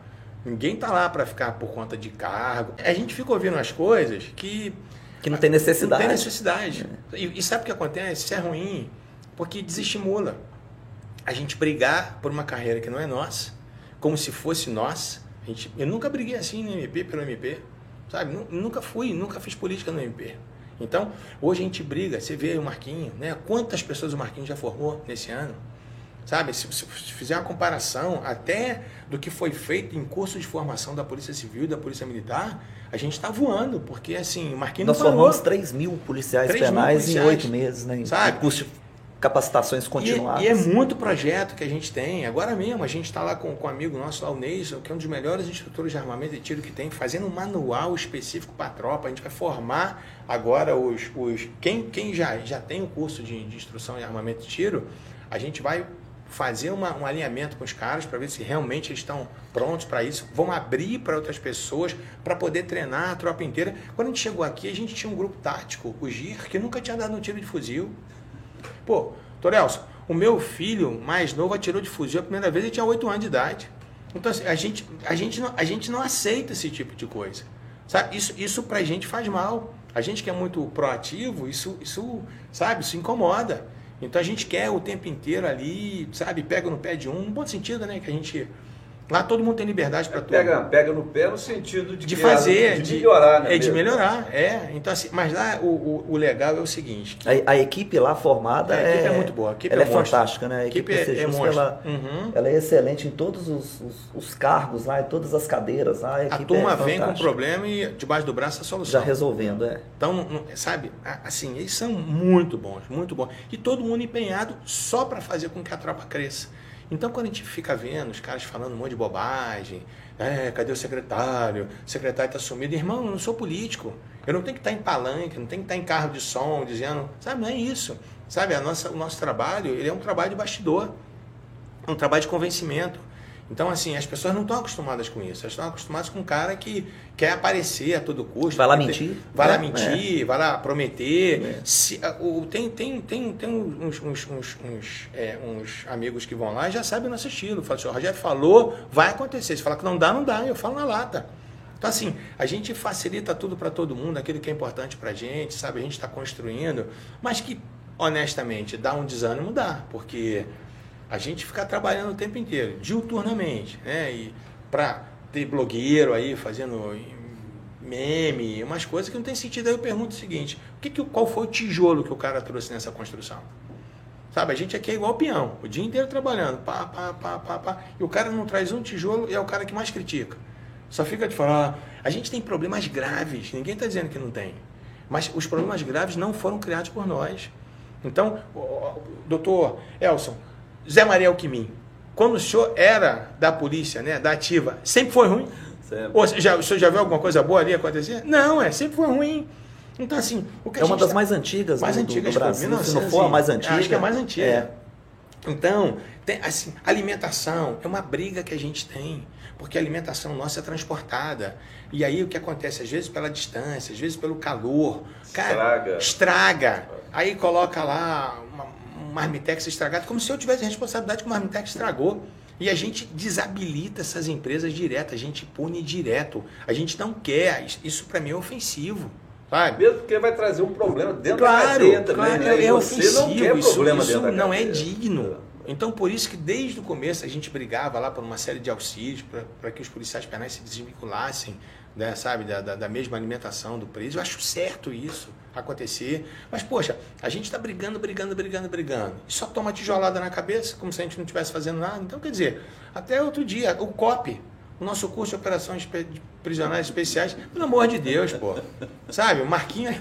Ninguém tá lá para ficar por conta de cargo. A gente fica ouvindo as coisas que que não tem necessidade. Não tem necessidade. É. E, e, sabe o que acontece? Isso é ruim, porque desestimula a gente brigar por uma carreira que não é nossa, como se fosse nossa. A gente, eu nunca briguei assim no MP pelo MP, sabe? Nunca fui, nunca fiz política no MP. Então, hoje a gente briga, você vê o Marquinho, né? Quantas pessoas o Marquinho já formou nesse ano? Sabe, se, se, fizer uma comparação até do que foi feito em curso de formação da Polícia Civil e da Polícia Militar, a gente está voando, porque assim, o Marquinhos Nós formamos 3 mil policiais 3 penais mil policiais, em oito meses, né? Sabe? Em curso de capacitações continuadas. E, e, é muito projeto que a gente tem. Agora mesmo, a gente está lá com, com um amigo nosso, lá, o Neison, que é um dos melhores instrutores de armamento e tiro que tem, fazendo um manual específico para a tropa. A gente vai formar agora os. os quem, quem já, já tem o curso de, de instrução em armamento e tiro, a gente vai fazer uma, um alinhamento com os caras para ver se realmente eles estão prontos para isso. Vão abrir para outras pessoas para poder treinar a tropa inteira. Quando a gente chegou aqui, a gente tinha um grupo tático, o GIR, que nunca tinha dado um tiro de fuzil. Pô, Torelson, o meu filho mais novo atirou de fuzil a primeira vez e tinha 8 anos de idade. Então, assim, a gente, a, gente não, a gente não aceita esse tipo de coisa. Sabe? Isso, isso pra gente faz mal. A gente que é muito proativo, isso, isso, sabe, isso incomoda. Então a gente quer o tempo inteiro ali, sabe, pega no pé de um, no bom sentido, né? Que a gente Lá todo mundo tem liberdade para tudo. Pega, pega no pé no sentido de, de fazer, de, de, melhorar, né? É, de melhorar, é. Então, assim, mas lá o, o, o legal é o seguinte. A, a, equipe lá formada é, a equipe é, é muito boa. A equipe ela é, é fantástica, né? A equipe, equipe é, é ela, uhum. ela é excelente em todos os, os, os, cargos lá, em todas as cadeiras lá. A, a turma vem com um problema e debaixo do braço a solução. Já resolvendo, é. Então, sabe, assim, eles são muito bons, muito bons. E todo mundo empenhado só para fazer com que a tropa cresça. Então, quando a gente fica vendo os caras falando um monte de bobagem, é, cadê o secretário? O secretário está sumido. Irmão, eu não sou político. Eu não tenho que estar em palanque, não tenho que estar em carro de som, dizendo. Sabe, não é isso. Sabe, a nossa, o nosso trabalho ele é um trabalho de bastidor, um trabalho de convencimento. Então, assim, as pessoas não estão acostumadas com isso. Elas estão acostumadas com um cara que quer aparecer a todo custo. Vai lá mentir. Vai lá é, mentir, é. vai lá prometer. É. Se, o, tem, tem, tem, tem uns, uns, uns, uns, é, uns, amigos que vão lá e já sabem o nosso estilo. Fala assim, o Rogério falou, vai acontecer. Se fala que não dá, não dá. Eu falo na lata. Então, assim, a gente facilita tudo para todo mundo, aquilo que é importante para a gente, sabe? A gente está construindo, mas que, honestamente, dá um desânimo, dá. Porque a gente fica trabalhando o tempo inteiro, diuturnamente, né? E para ter blogueiro aí fazendo meme, umas coisas que não tem sentido. Aí eu pergunto o seguinte: o que, que, qual foi o tijolo que o cara trouxe nessa construção? Sabe, a gente aqui é igual peão, o dia inteiro trabalhando, pá, pá, pá, pá, pá, e o cara não traz um tijolo e é o cara que mais critica. Só fica de falar, ah, a gente tem problemas graves, ninguém está dizendo que não tem. Mas os problemas graves não foram criados por nós. Então, doutor Elson, Zé Maria Alquimim, quando o senhor era da polícia, né, da ativa, sempre foi ruim? Sempre. Ou já, o senhor já viu alguma coisa boa ali acontecer? Não, é, sempre foi ruim. Então, assim, o que É uma das tá... mais antigas mais do, antigas do Brasil, se não for a mais antiga. Acho que é a mais antiga. É. Então, tem, assim, alimentação é uma briga que a gente tem, porque a alimentação nossa é transportada. E aí o que acontece? Às vezes pela distância, às vezes pelo calor. Cara, estraga. Estraga. Aí coloca lá uma, marmitex estragado, como se eu tivesse responsabilidade que o marmitex estragou. E a gente desabilita essas empresas direto, a gente pune direto. A gente não quer, isso para mim é ofensivo. Sabe? Mesmo porque vai trazer um problema dentro claro, da cadeia também. Claro, né? é, é ofensivo, não quer isso, problema isso dentro não é digno. Então, por isso que desde o começo a gente brigava lá por uma série de auxílios para que os policiais penais se desvinculassem, né, sabe, da, da, da mesma alimentação do preso. Eu acho certo isso acontecer. Mas, poxa, a gente está brigando, brigando, brigando, brigando. E só toma tijolada na cabeça, como se a gente não estivesse fazendo nada. Então, quer dizer, até outro dia, o COP, o nosso curso de operações prisionais especiais, pelo amor de Deus, pô. Sabe, o Marquinhos.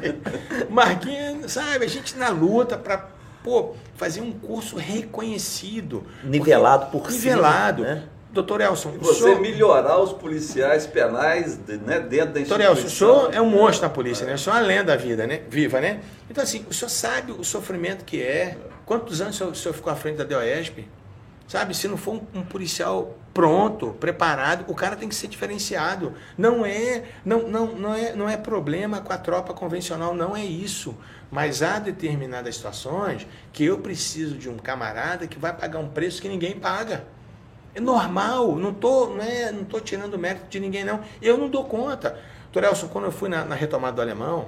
Marquinhos, sabe, a gente na luta para pô, fazer um curso reconhecido. Nivelado por Nivelado. Cima, né? Doutor Elson, e você senhor... melhorar os policiais penais né, dentro da instituição. Doutor Elson, o senhor é um monstro na polícia, né? O senhor é uma lenda vida, né? viva, né? Então, assim, o senhor sabe o sofrimento que é. Quantos anos o senhor, o senhor ficou à frente da DOESP? Sabe, se não for um, um, policial pronto, preparado, o cara tem que ser diferenciado. Não é, não, não, não é, não é problema com a tropa convencional, não é isso. Mas há determinadas situações que eu preciso de um camarada que vai pagar um preço que ninguém paga. É normal, não tô, não é, não tô tirando mérito de ninguém não. Eu não dou conta. Torelson, quando eu fui na, na, retomada do alemão,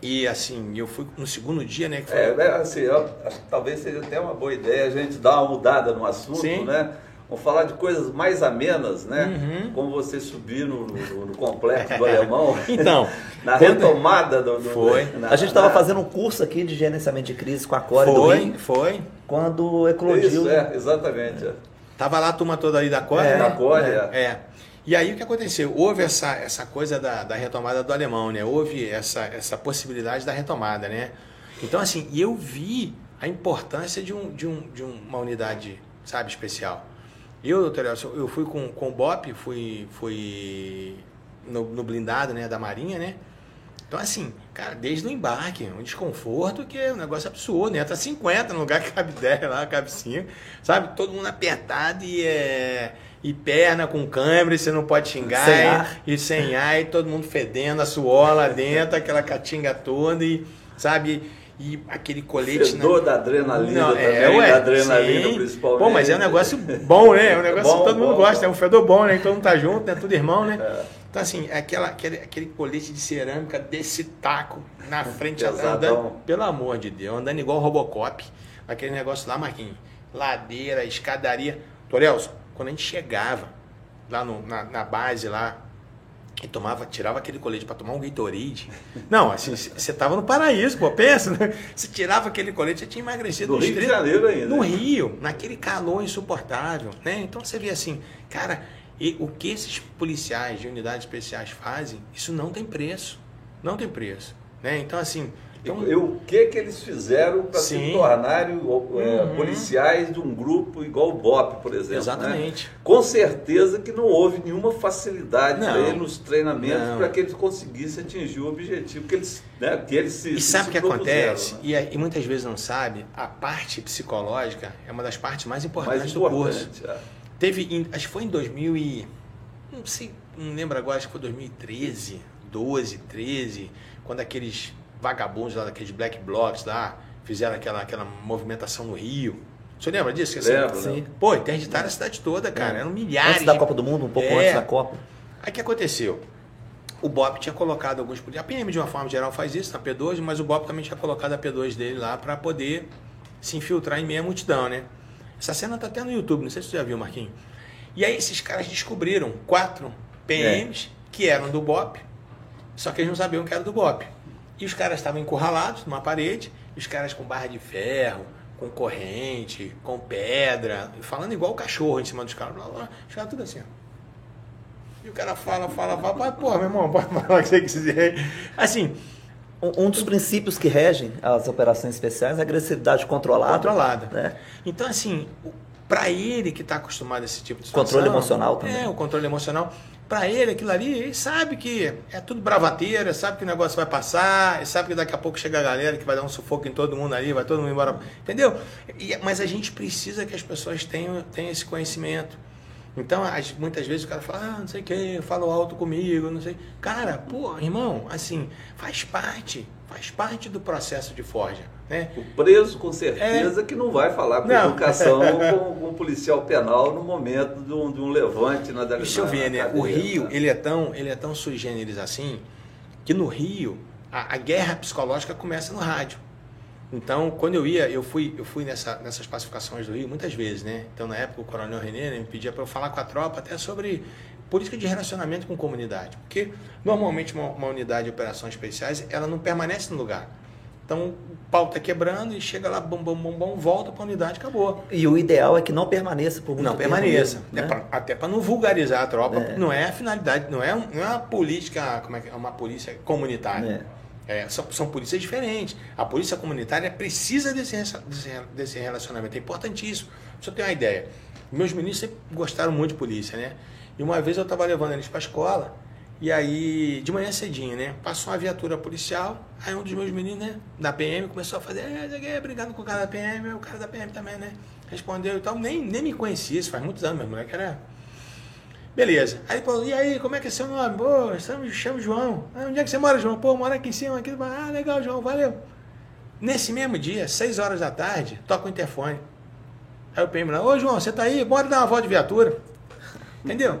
e assim, eu fui no segundo dia, né? Que foi... É, assim, eu, acho que talvez seja até uma boa ideia a gente dar uma mudada no assunto, Sim. né? Vamos falar de coisas mais amenas, né? Uhum. Como você subir no, no, no complexo do alemão. Então, na retomada do. do foi. Na, a gente estava fazendo um curso aqui de gerenciamento de crise com a Core foi, do Rio. Foi. Quando eclodiu. Isso, é, exatamente. É. Tava lá a turma toda aí da Core? É, da Core, é. é. E aí o que aconteceu? Houve essa, essa coisa da, da retomada do alemão, né? Houve essa, essa possibilidade da retomada, né? Então, assim, eu vi a importância de, um, de, um, de uma unidade, sabe, especial. Eu, doutor Elson, eu fui com, com o BOP, fui, fui no, no blindado né, da Marinha, né? Então, assim, cara, desde o embarque, um desconforto que é um negócio absurdo. Entra 50 no lugar que cabe 10 lá, cabe 5. Sabe? Todo mundo apertado e é. E perna com câmera, e você não pode xingar. Sem ar. E, sem ar, e todo mundo fedendo, a suor lá dentro, aquela catinga toda, e, sabe? E aquele colete. Fedor da adrenalina Não, também, é, ué, da adrenalina sim. principalmente. Pô, mas é um negócio bom, né? É um negócio Bom, que todo mundo bom, gosta, bom. é um fedor bom, né? Todo mundo tá junto, né? Tudo irmão, né? É. Então, assim, é aquela, aquele, aquele colete de cerâmica desse taco na frente, andando, pelo amor de Deus, andando igual Robocop, aquele negócio lá, Marquinhos, ladeira, escadaria. Torelson, quando a gente chegava lá no- na, na base lá, e tomava, tirava aquele colete para tomar um Gatorade. Não, assim, você tava no paraíso, pô, pensa, né? Você tirava aquele colete, você tinha emagrecido No Rio de 30 Janeiro ainda. no Rio, naquele calor insuportável, né? Então você vê assim, cara, e o que esses policiais de unidades especiais fazem, isso não tem preço. Não tem preço, né? Então assim, então, E o que que eles fizeram para se tornarem é, Uhum. policiais de um grupo igual o BOP, por exemplo? né? Exatamente. Com certeza que não houve nenhuma facilidade Não. para eles nos treinamentos para que eles conseguissem atingir o objetivo que eles, né, que eles se E sabe o que acontece? né? E, é- e muitas vezes não sabe, a parte psicológica é uma das partes mais importantes Mais do curso. é. Teve, em- acho que foi em 2000 e... Não sei, não lembro agora, acho que foi 2013, 12, 13, quando aqueles vagabundos lá, daqueles black blocs lá, fizeram aquela, aquela movimentação no Rio. Você lembra disso? Que, assim, Lembro, Sim. Pô, interditaram a cidade toda, cara. Eram milhares. Antes da Copa do Mundo, um pouco É. antes da Copa. Aí o que aconteceu? O BOP tinha colocado alguns policiais. A PM, de uma forma geral, faz isso na P2, mas o BOP também tinha colocado a P2 dele lá para poder se infiltrar em meia multidão, né? Essa cena tá até no YouTube, não sei se você já viu, Marquinhos. E aí esses caras descobriram quatro PMs que eram do BOP, só que eles não sabiam que era do BOP. E os caras estavam encurralados numa parede, os caras com barra de ferro, com corrente, com pedra, falando igual o cachorro em cima dos caras. Blá, blá, os caras tudo assim, ó. E o cara fala, fala, fala, porra, meu irmão, pode falar o que você quiser. Assim, Um, dos princípios que regem as operações especiais é a agressividade controlada. controlada. Né? Então, assim, para ele que está acostumado a esse tipo de situação... Controle emocional também. É, o controle emocional. Para ele, aquilo ali, ele sabe que é tudo bravateira, sabe que o negócio vai passar, ele sabe que daqui a pouco chega a galera que vai dar um sufoco em todo mundo ali, vai todo mundo embora. Entendeu? E- mas a gente precisa que as pessoas tenham, tenham esse conhecimento. Então, as- muitas vezes o cara fala, ah, não sei o que, fala alto comigo, não sei. Cara, pô, irmão, assim, faz parte, faz parte do processo de forja, né? O preso, com certeza, que não vai falar com É. Não. educação com, com um policial penal no momento de um, de um levante na Deixa eu ver, né? O Rio, né? ele é tão, ele é tão sui generis assim, que no Rio, a, a guerra psicológica começa no rádio. Então, quando eu ia, eu fui, eu fui nessa, nessas pacificações do Rio muitas vezes, né? Então, na época, o Coronel René né, me pedia para eu falar com a tropa até sobre política de relacionamento com comunidade. Porque, normalmente, uma, uma unidade de operações especiais, ela não permanece no lugar. Então, o pau tá quebrando e chega lá, bom, bom, bom, bom, volta para a unidade, acabou. E o ideal é que não permaneça por muito Não tempo permaneça. mesmo, né? É pra- até para não vulgarizar a tropa. É. Não é a finalidade, não é, não é uma política, como é que é? Uma polícia comunitária. É, são, são polícias diferentes. A polícia comunitária precisa desse, desse, relacionamento. É importantíssimo. Eu ter uma ideia. Meus meninos sempre gostaram muito de polícia, né? E uma vez eu estava levando eles para a escola, e aí, de manhã cedinho, né? Passou uma viatura policial, aí um dos meus meninos, né, da PM, começou a fazer, é, é, é, brigando com o cara da PM, o cara da PM também, né? Respondeu e tal, nem, nem me conhecia, isso faz muitos anos, meu moleque era. Beleza. Aí falou, e aí, como é que é seu nome? Pô, chamo, chamo João. Ah, onde é que você mora, João? Pô, eu moro aqui em cima, aqui. Ah, legal, João, valeu. Nesse mesmo dia, 6 horas da tarde, toca o interfone. Aí o PM lá, ô João, você tá aí? Bora dar uma volta de viatura. Entendeu?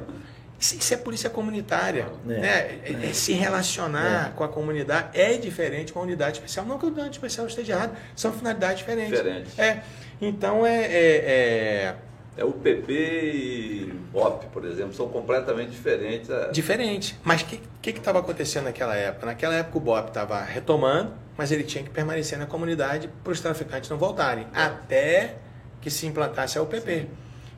Isso, isso é polícia comunitária. É, né? É- é se relacionar com a comunidade é diferente com a unidade especial. Não que a unidade especial esteja errada, são finalidades diferentes. Diferentes. É. Então é- é- é É o PP e BOP, por exemplo, são completamente diferentes. é, Diferente. Mas o que que estava acontecendo naquela época? Naquela época o BOP estava retomando, mas ele tinha que permanecer na comunidade para os traficantes não voltarem, até que se implantasse a UPP.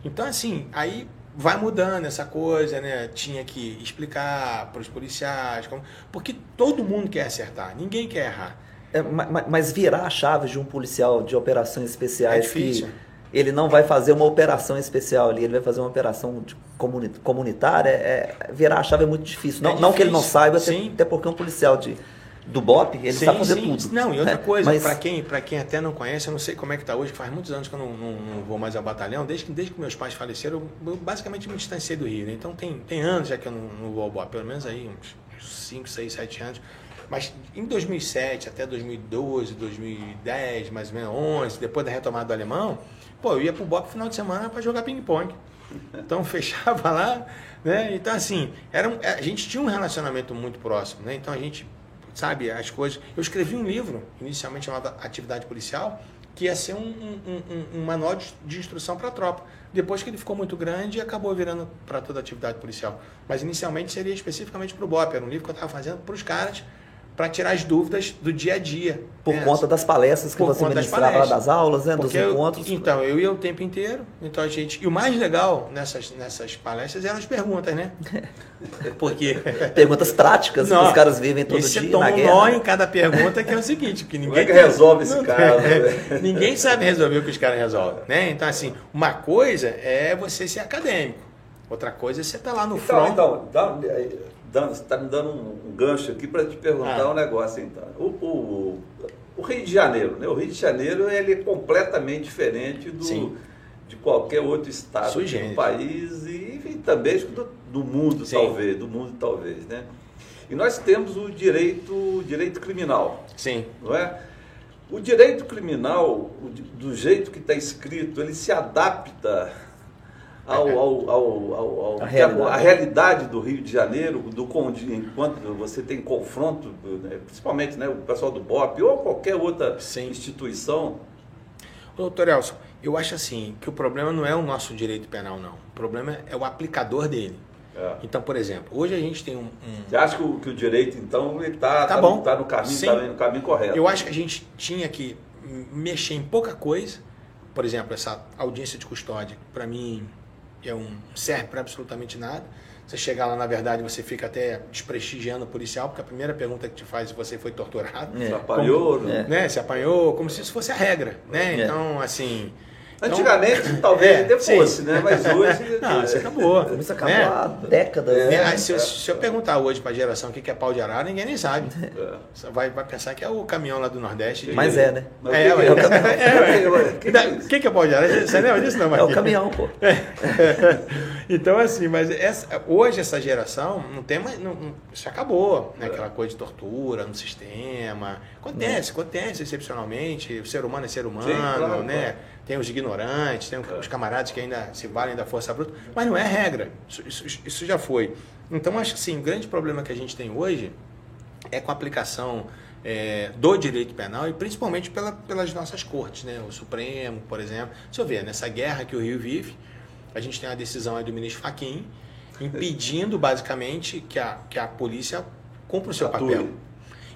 Então, assim, aí vai mudando essa coisa, né? Tinha que explicar para os policiais, como- porque todo mundo quer acertar, ninguém quer errar. É, ma- ma- mas virar a chave de um policial de operações especiais É difícil. que ele não vai fazer uma operação especial ali, ele vai fazer uma operação comunitária, é, é- virar a chave é muito difícil. Não, É não que ele não difícil, saiba, até, até porque um policial de, do BOP, ele sim, sabe fazer sim. tudo. Não, e outra É, coisa, mas- para quem, pra quem até não conhece, eu não sei como é que está hoje, faz muitos anos que eu não, não- não vou mais ao batalhão, desde que, desde que meus pais faleceram, eu, eu basicamente me distanciei do Rio, né? Então tem, tem anos já que eu não, não vou ao BOP, pelo menos aí uns 5, 6, 7 anos. Mas em 2007 até 2012, 2010, mais ou menos 11, depois da retomada do alemão, pô, eu ia pro BOP final de semana para jogar ping-pong. Então fechava lá, né? Então assim, era um- a gente tinha um relacionamento muito próximo, né? Então a gente sabe as coisas. Eu escrevi um livro inicialmente chamado Atividade Policial, que ia ser um, um- um- um manual de, de instrução para a tropa. Depois que ele ficou muito grande, acabou virando para toda a atividade policial. Mas inicialmente seria especificamente para o BOP. Era um livro que eu estava fazendo para os caras, para tirar as dúvidas do dia a dia. Por né? conta das palestras que Por você das ministrava lá palestras. das aulas, né, dos Porque eu- encontros. então, eu ia o tempo inteiro. Então a gente. E o mais legal nessas, nessas palestras eram as perguntas, né? Porque. Perguntas práticas que Não, os caras vivem todo você dia toma na um guerra. nó né? em cada pergunta que é o seguinte, Como ninguém é que resolve esse caso? tem. né? ninguém sabe resolver o que os caras resolvem, né? Então assim, uma coisa é você ser acadêmico, outra coisa é você estar lá no Então, front. então dá, dá, você está me dando um, um gancho aqui para te perguntar Ah. um negócio. Então. O, o, o Rio de Janeiro, né? O Rio de Janeiro ele é completamente diferente do, Sim. de qualquer outro estado do país e, enfim, também do, do mundo, Sim. talvez. Do mundo, talvez, né? E nós temos o direito, o direito criminal. Sim. não é? O direito criminal, do jeito que está escrito, ele se adapta ao, ao, ao, ao, ao- A realidade. à realidade do Rio de Janeiro, do enquanto você tem confronto, né, principalmente né, o pessoal do BOP ou qualquer outra Sim. instituição. Doutor Elson, eu acho assim que o problema não é o nosso direito penal, não. O problema é o aplicador dele. É. Então, por exemplo, hoje a gente tem um- um, Você acha que o, que o direito, então, está Tá bom. no caminho, Sim. tá no caminho correto? Eu acho que a gente tinha que mexer em pouca coisa. Por exemplo, essa audiência de custódia, para mim, é um serve para absolutamente nada. Você chegar lá, na verdade, você fica até desprestigiando o policial, porque a primeira pergunta que te faz é se você foi torturado, É. apanhou, Como- né? é. né? Se apanhou, como se isso fosse a regra, né? É. Então, assim... então- Antigamente, talvez É, até sim. fosse, né? Mas hoje... Não, isso acabou. Isso acabou né? há décadas. É, né? se, eu, se eu perguntar hoje para a geração o que é pau de arara, ninguém nem sabe. É. Você Vai, vai pensar que é o caminhão lá do Nordeste. de- Mas é, né? Mas É, o que ué. que É. É. O que é é pau de arara? Você lembra disso, não, É o Marquinhos? caminhão, pô. então, assim, mas essa- hoje essa geração não tem mais. Não, não- isso acabou, né? Aquela coisa de tortura no sistema. Acontece, acontece excepcionalmente. O ser humano é ser humano, Sim, claro, né? claro. Tem os ignorantes, tem os camaradas que ainda se valem da força bruta, mas não é regra. Isso, isso- isso já foi. Então, acho que sim, o grande problema que a gente tem hoje é com a aplicação é, do direito penal e principalmente pela- pelas nossas cortes, né? O Supremo, por exemplo. Deixa eu ver, nessa guerra que o Rio vive, a gente tem a decisão aí do ministro Fachin impedindo basicamente que a, que a polícia cumpra o seu Atue. papel.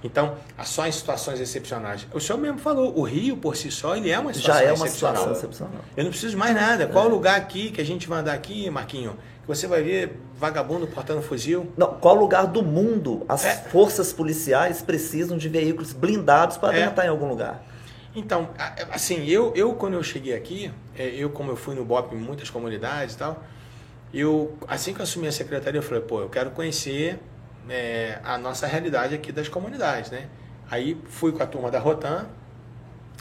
Então, só em situações excepcionais. O senhor mesmo falou, o Rio por si só ele é uma situação Já é uma excepcional. situação excepcional. Eu não preciso de mais nada. Qual lugar aqui que a gente vai andar aqui, Marquinho? Que você vai ver vagabundo portando fuzil. Não, qual lugar do mundo as É. forças policiais precisam de veículos blindados para É. em algum lugar? Então, assim, eu, eu quando eu cheguei aqui, é, eu como eu fui no BOP em muitas comunidades e tal, eu, assim que eu assumi a secretaria, eu falei, pô, eu quero conhecer é, a nossa realidade aqui das comunidades, né? Aí fui com a turma da Rotan,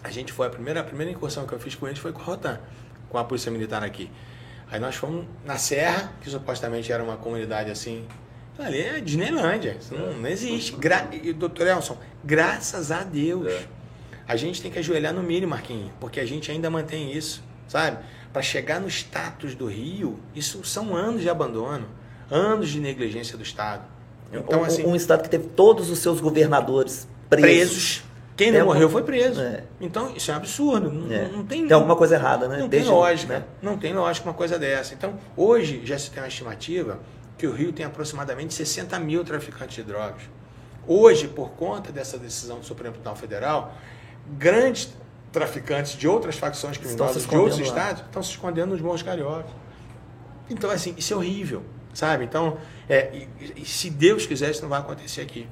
a gente foi, a primeira, a primeira incursão que eu fiz com eles foi com a Rotan, com a Polícia Militar aqui. Aí nós fomos na Serra, que supostamente era uma comunidade assim, ali é Disneylândia, isso não, não existe. Gra e, doutor Elson, graças a Deus. É. A gente tem que ajoelhar no milho, Marquinhos, porque a gente ainda mantém isso, sabe? Para chegar no status do Rio, isso são anos de abandono, anos de negligência do Estado. Então, um, assim, um estado que teve todos os seus governadores presos. presos. Quem não Tem morreu foi preso. É. Então, isso é um absurdo. Não, É. não tem, Tem alguma coisa errada, né? Não Desde- tem lógica. né? Não tem lógica uma coisa dessa. Então, hoje já se tem uma estimativa que o Rio tem aproximadamente 60 mil traficantes de drogas. Hoje, por conta dessa decisão do Supremo Tribunal Federal, grandes traficantes de outras facções criminosas de outros lá. estados estão se escondendo nos morros cariocas. Então, assim, isso é horrível, sabe? Então, é, e, e se Deus quiser, isso não vai acontecer aqui.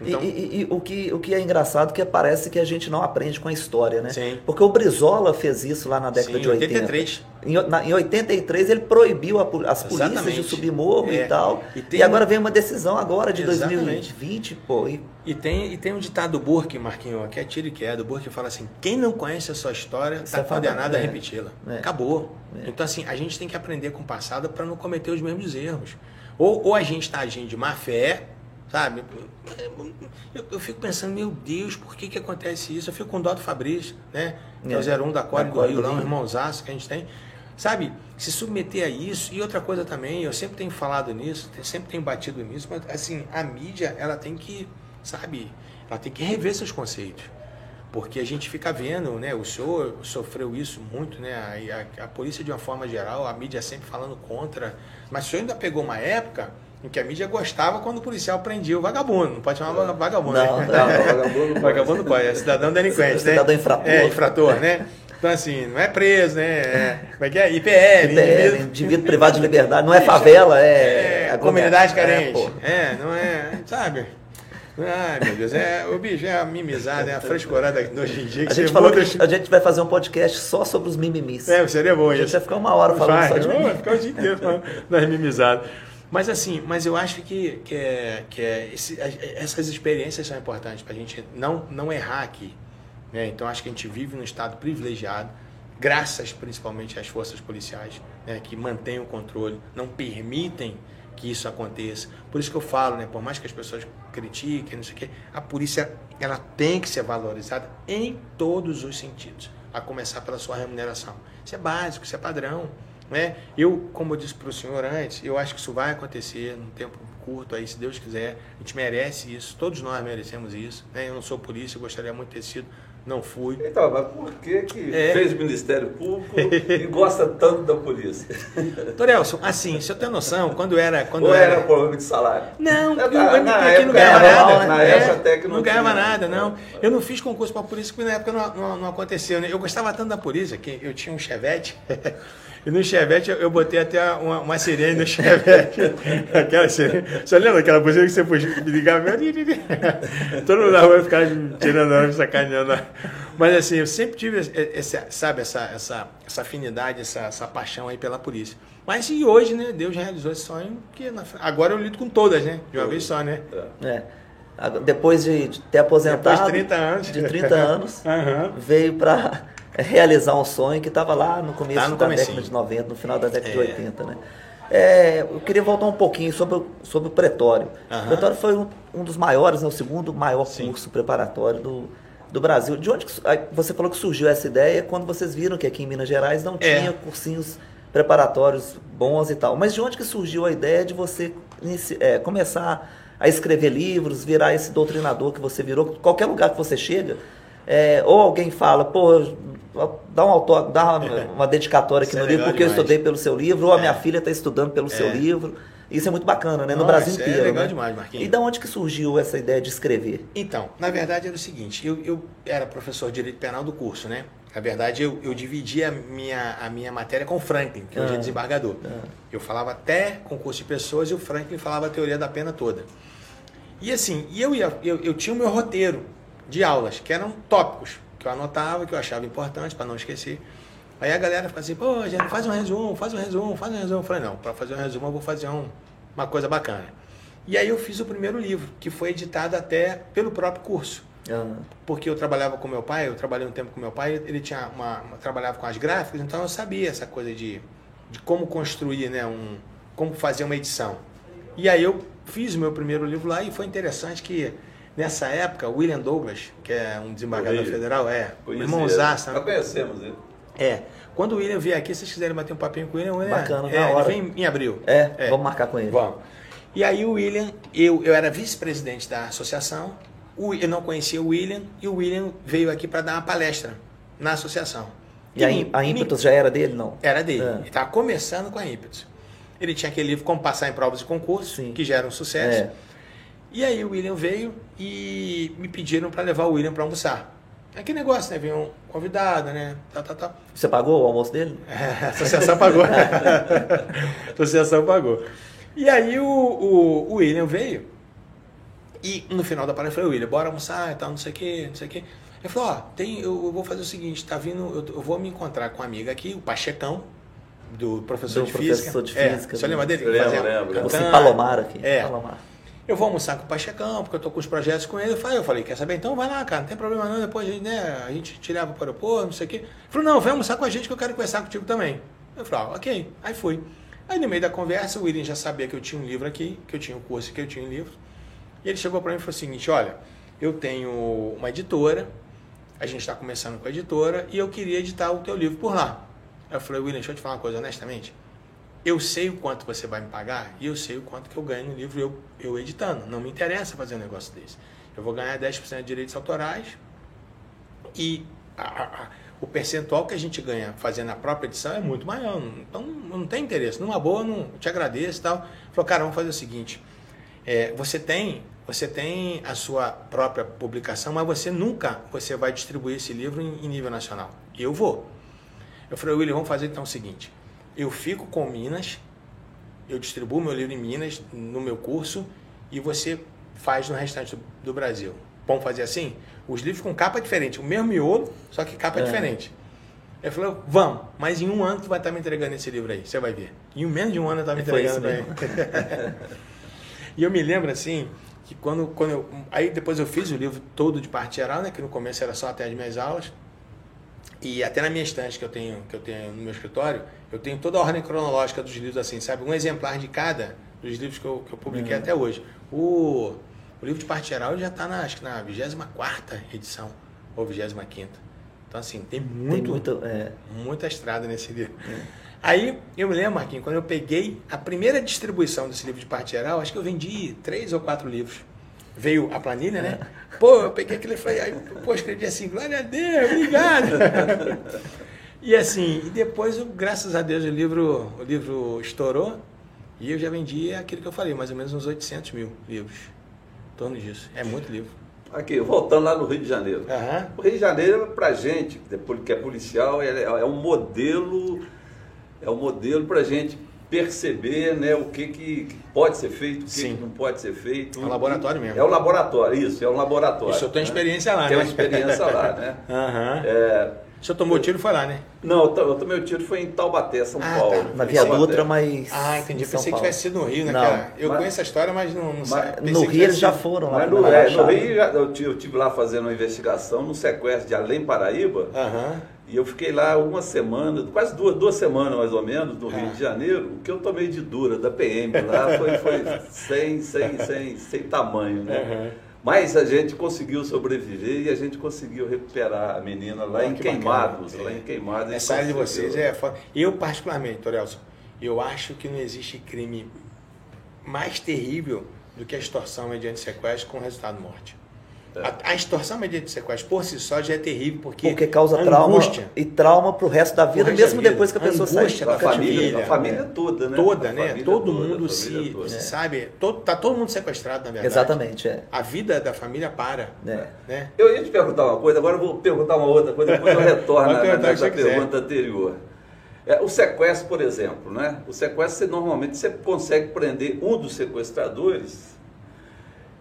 Então... E, e, e, o, que, o que é engraçado é que parece que a gente não aprende com a história, né? Sim. Porque o Brizola fez isso lá na década Sim, de 80. 83. Em, na, em 83 ele proibiu a, as polícias Exatamente. de subir morro É. e tal. E E, tem- agora vem uma decisão agora de Exatamente. 2020, pô. E, E tem, e tem um ditado do Burke, Marquinhos, que é tiro e queda. O Burke fala assim: quem não conhece a sua história está é condenado a é. repeti-la. É. Acabou. É. Então, assim, a gente tem que aprender com o passado para não cometer os mesmos erros. Ou, ou a gente está agindo de má fé, sabe? Eu, eu fico pensando, meu Deus, por que, que acontece isso? Eu fico com dó do Fabrício, né? Que é, É. o 01 da Core Da do Core Rio, do lá um irmãozaço que a gente tem. Sabe, se submeter a isso. E outra coisa também, eu sempre tenho falado nisso, sempre tenho batido nisso, mas assim, a mídia, ela tem que, sabe, ela tem que rever seus conceitos. Porque a gente fica vendo, né? O senhor sofreu isso muito, né? A, a, a polícia, de uma forma geral, a mídia sempre falando contra. Mas o senhor ainda pegou uma época em que a mídia gostava quando o policial prendia o vagabundo. Não pode chamar vaga- vagabundo, Não, né? não, vagabundo não pode. Vagabundo pode, é cidadão delinquente, né? Cidadão infrator. É, infrator, né? Então, assim, não é preso, né? É, como é que é? IPL, IPL, indivíduo- indivíduo privado de liberdade, não é favela, é. é, comunidade é, carente. pô. É, não é, sabe? Ai, meu Deus, é, o bicho é a mimizada, é a frescorada de hoje em dia. Que A gente falou muda que a gente vai fazer um podcast só sobre os mimimis. É, seria bom a gente isso. vai ficar uma hora falando Vai, só de vai mimimi. ficar o dia inteiro falando das mimizadas. Mas assim, mas eu acho que, que, é, que é esse- essas experiências são importantes para a gente não, não errar aqui. né? Então acho que a gente vive num estado privilegiado, graças principalmente às forças policiais, né, que mantêm o controle, não permitem que isso aconteça. Por isso que eu falo, né, por mais que as pessoas critiquem, não sei o quê, a polícia ela tem que ser valorizada em todos os sentidos, a começar pela sua remuneração. Isso é básico, isso é padrão. Né? Eu, como eu disse para o senhor antes, eu acho que isso vai acontecer num tempo curto, aí, se Deus quiser. A gente merece isso, todos nós merecemos isso. Né? Eu não sou polícia, eu gostaria muito de ter sido, não fui. Então, mas por que, que É. fez Ministério Público e gosta tanto da polícia? Torelson, assim, se eu tenho noção, quando era. Quando Ou era era problema de salário? Não, Na- o MP aqui não ganhava nada. né? Na É, época até que não, não ganhava tinha. nada, não. Eu não fiz concurso para polícia porque na época não, não, não aconteceu. Né? Eu gostava tanto da polícia que eu tinha um chevette. E no chevette eu, botei até uma, uma sirene no chevette. Aquela sirene. Você lembra daquela buzina que você podia me ligar? Todo mundo na rua ficava tirando a sacaneando. Mas assim, eu sempre tive esse, sabe, essa, essa, essa afinidade, essa, essa paixão aí pela polícia. Mas e hoje, né? Deus realizou esse sonho, que na- agora eu lido com todas, né? De uma vez só, né? É. Agora, Depois de ter aposentado. Depois de 30 anos. De 30 anos, Aham. veio para realizar um sonho que estava lá no começo Tá no da comecinho. década de 90, no final da década de É. 80, né? É, eu queria voltar um pouquinho sobre, o- sobre o Pretório. Aham. O Pretório foi um, um dos maiores, né, o segundo maior Sim. curso preparatório do, do Brasil. De onde que você falou que surgiu essa ideia quando vocês viram que aqui em Minas Gerais não É. tinha cursinhos preparatórios bons e tal. Mas de onde que surgiu a ideia de você é, começar a escrever livros, virar esse doutrinador que você virou? Qualquer lugar que você chega, é, ou alguém fala, pô, dá um autor, dá uma, uma dedicatória aqui Isso é no livro legal porque eu demais. estudei pelo seu livro, ou a É. minha filha está estudando pelo seu É. livro. Isso é muito bacana, né? No Não, Brasil é inteiro. legal né? demais, Marquinhos. E da onde que surgiu essa ideia de escrever? Então, na verdade era o seguinte, eu, eu era professor de Direito Penal do curso, né? Na verdade, eu, eu dividia a minha, a minha matéria com o Franklin, que hoje é Ah. desembargador. Ah. Eu falava até concurso de pessoas e o Franklin falava a teoria da pena toda. E assim, e eu, ia, eu, eu tinha o meu roteiro de aulas, que eram tópicos, que eu anotava, que eu achava importante para não esquecer. Aí a galera ficava assim, pô, gente, faz um resumo, faz um resumo, faz um resumo. Eu falei, não, para fazer um resumo eu vou fazer um, uma coisa bacana. E aí eu fiz o primeiro livro, que foi editado até pelo próprio curso. Ah, Porque eu trabalhava com meu pai, eu trabalhei um tempo com meu pai, ele tinha uma, uma- trabalhava com as gráficas, então eu sabia essa coisa de, de como construir, né, um, como fazer uma edição. E aí eu fiz o meu primeiro livro lá e foi interessante que nessa época o William Douglas, que é um desembargador federal, é, Conheci irmãozaço, ele. né? Nós conhecemos ele. É. Quando o William vier aqui, se vocês quiserem bater um papinho com o William, William Bacana, é, na ele hora. vem em abril. é, vamos marcar com ele. Vamos. E aí o William, eu, eu era vice-presidente da associação, o- eu não conhecia o William, e o William veio aqui para dar uma palestra na associação. E a, me- im- a me- ímpetus já era dele, não? Era dele. É. Ele estava começando com a ímpetus. Ele tinha aquele livro Como Passar em Provas de Concurso, Sim. que já era um sucesso. É. E aí o William veio e me pediram para levar o William para almoçar. Aquele negócio, né? Veio um convidado, né? Tá, tá, tá. Você pagou o almoço dele? É, a associação pagou. a associação pagou. E aí o, o, o William veio E no final da palestra eu falei, William, bora almoçar e tal, não sei o que, não sei o que. Ele falou, ó, tem, eu, eu vou fazer o seguinte, tá vindo, eu, eu vou me encontrar com uma amiga aqui, o Pachecão, do professor Do de professor física. de física, É, você lembra dele? Lembro, lembro. Você cantando. Palomar aqui. É. Palomar. Eu vou almoçar com o Pachecão, porque eu tô com os projetos com ele. Eu falei, eu falei, quer saber? Então vai lá, cara, não tem problema não. Depois a gente, né, a gente te leva para o aeroporto, não sei o quê. Ele falou, não, vem almoçar com a gente que eu quero conversar contigo também. Eu falei, ah, ok. Aí fui. Aí no meio da conversa, o William já sabia que eu tinha um livro aqui, que eu tinha um curso, que eu tinha um livro. E ele chegou para mim e falou o seguinte, olha, eu tenho uma editora, a gente está começando com a editora, e eu queria editar o teu livro por lá. Eu falei, William, deixa eu te falar uma coisa honestamente. Eu sei o quanto você vai me pagar e eu sei o quanto que eu ganho no livro eu, eu editando. Não me interessa fazer um negócio desse. Eu vou ganhar 10% de direitos autorais e a- a- a- o percentual que a gente ganha fazendo a própria edição é muito maior. Então não tem interesse. Numa boa, não te agradeço e tal. Falou, cara, vamos fazer o seguinte. é, você tem você tem a sua própria publicação, mas você nunca você vai distribuir esse livro em, em nível nacional. Eu vou. Eu falei, William, vamos fazer então o seguinte. Eu fico com Minas, eu distribuo meu livro em Minas, no meu curso, e você faz no restante do, do Brasil. Vamos fazer assim? Os livros com capa diferente, o mesmo miolo, só que capa É. diferente. Ele falou, vamos, mas em um ano tu vai estar me entregando esse livro aí, você vai ver. Em menos de um ano eu estava me E foi entregando. E eu me lembro assim, que quando, quando eu, aí depois eu fiz o livro todo de parte geral, né, que no começo era só até as minhas aulas. E até na minha estante que eu tenho, que eu tenho no meu escritório, eu tenho toda a ordem cronológica dos livros assim, sabe? Um exemplar de cada dos livros que eu, que eu publiquei Uhum. até hoje. O, o livro de parte geral já está na, acho que na 24 edição, ou 25 Então, assim, tem Tem muito, muito. É, muita estrada nesse livro. Aí eu me lembro, Marquinhos, quando eu peguei a primeira distribuição desse livro de parte geral, acho que eu vendi três ou quatro livros. Veio a planilha, né? Pô, eu peguei aquele e falei, aí, pô, escrevi assim, glória a Deus, obrigado. e assim, e depois, graças a Deus, o livro, o livro estourou e eu já vendi aquilo que eu falei, mais ou menos uns 800 mil livros. Em torno disso. É muito livro. Aqui, voltando lá no Rio de Janeiro. Aham. O Rio de Janeiro, pra gente, que é policial, é, é um modelo, é um modelo pra gente perceber né, o que, que pode ser feito, o que, que não pode ser feito. É um laboratório mesmo. É um laboratório, isso, é um laboratório. Isso eu tenho né? experiência lá, Tem né? uma experiência lá, né? Aham. É, O senhor tomou tiro e foi lá, né? não, eu to- eu tomei o tiro foi em Taubaté, São Ah, Paulo. tá. na Via. Dutra, mas. Ah, entendi. São Pensei que tivesse sido no Rio, né, Não, cara? Eu mas- conheço a história, mas não, não sei. No Rio eles já foram lá. Mas no, é, no. Rio já- eu tive, eu tive lá fazendo uma investigação no sequestro de Além Paraíba. Aham. E eu fiquei lá uma semana, quase duas, duas semanas mais ou menos, no Rio Ah. de Janeiro. O que eu tomei de dura da PM lá foi, foi sem, sem, sem, sem tamanho, né? Aham. Mas a gente conseguiu sobreviver e a gente conseguiu recuperar a menina lá Ah, em que Queimados. bacana. Lá em Queimados. Essa área de vocês é foda. Eu, particularmente, Torelson, eu acho que não existe crime mais terrível do que a extorsão mediante sequestro com resultado de morte. A, a extorsão mediante sequestro por si só já é terrível, porque, Porque causa angústia, trauma e trauma pro resto da vida, resto da mesmo vida. depois que a pessoa sai Da da família, da família toda, né? toda, A né? Todo toda, a mundo se, toda. se sabe, todo, tá todo mundo sequestrado, na verdade. Exatamente, é. A vida da família para, É. né? Eu ia te perguntar uma coisa, agora eu vou perguntar uma outra coisa, depois eu retorno na, o pergunta anterior. É, o sequestro, por exemplo, né? O sequestro, você, normalmente, você consegue prender um dos sequestradores.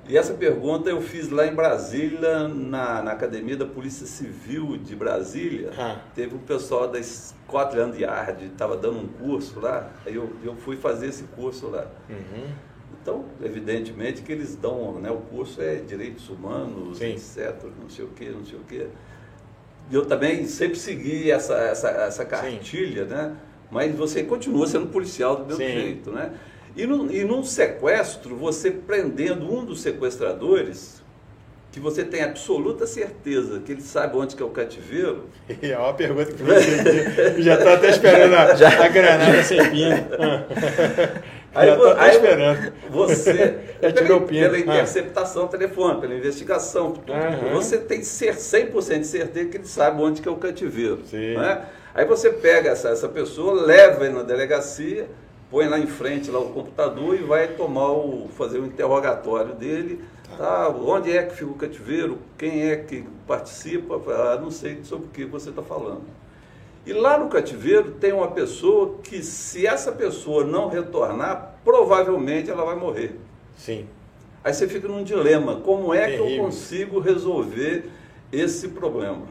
E essa pergunta eu fiz lá em Brasília, na, na Academia da Polícia Civil de Brasília. Ah. Teve um pessoal da Scotland Yard, estava dando um curso lá, aí eu, eu fui fazer esse curso lá. Uhum. Então, evidentemente que eles dão, né, o curso é direitos humanos, Sim. etc, não sei o que, não sei o que. E eu também sempre segui essa, essa, essa cartilha, né? Mas você continua sendo policial do mesmo Sim. jeito, né? E, no, e num sequestro, você prendendo um dos sequestradores, que você tem absoluta certeza que ele sabe onde que é o cativeiro, É uma pergunta que você já estou até esperando a, a granada sem pino. Aí, já estou até aí esperando. Você, Já pino. pela Ah. interceptação telefônica, pela investigação, tudo, Aham. você tem ser 100% de certeza que ele sabe onde que é o cativeiro. Sim. né? Aí você pega essa, essa pessoa, leva ele na delegacia, põe lá em frente lá o computador e vai tomar o, fazer o interrogatório dele. Tá, onde é que fica o cativeiro? Quem é que participa? Ah, não sei sobre o que você está falando. E lá no cativeiro tem uma pessoa que, se essa pessoa não retornar, provavelmente ela vai morrer. Sim. Aí você fica num dilema, como é que eu consigo resolver esse problema?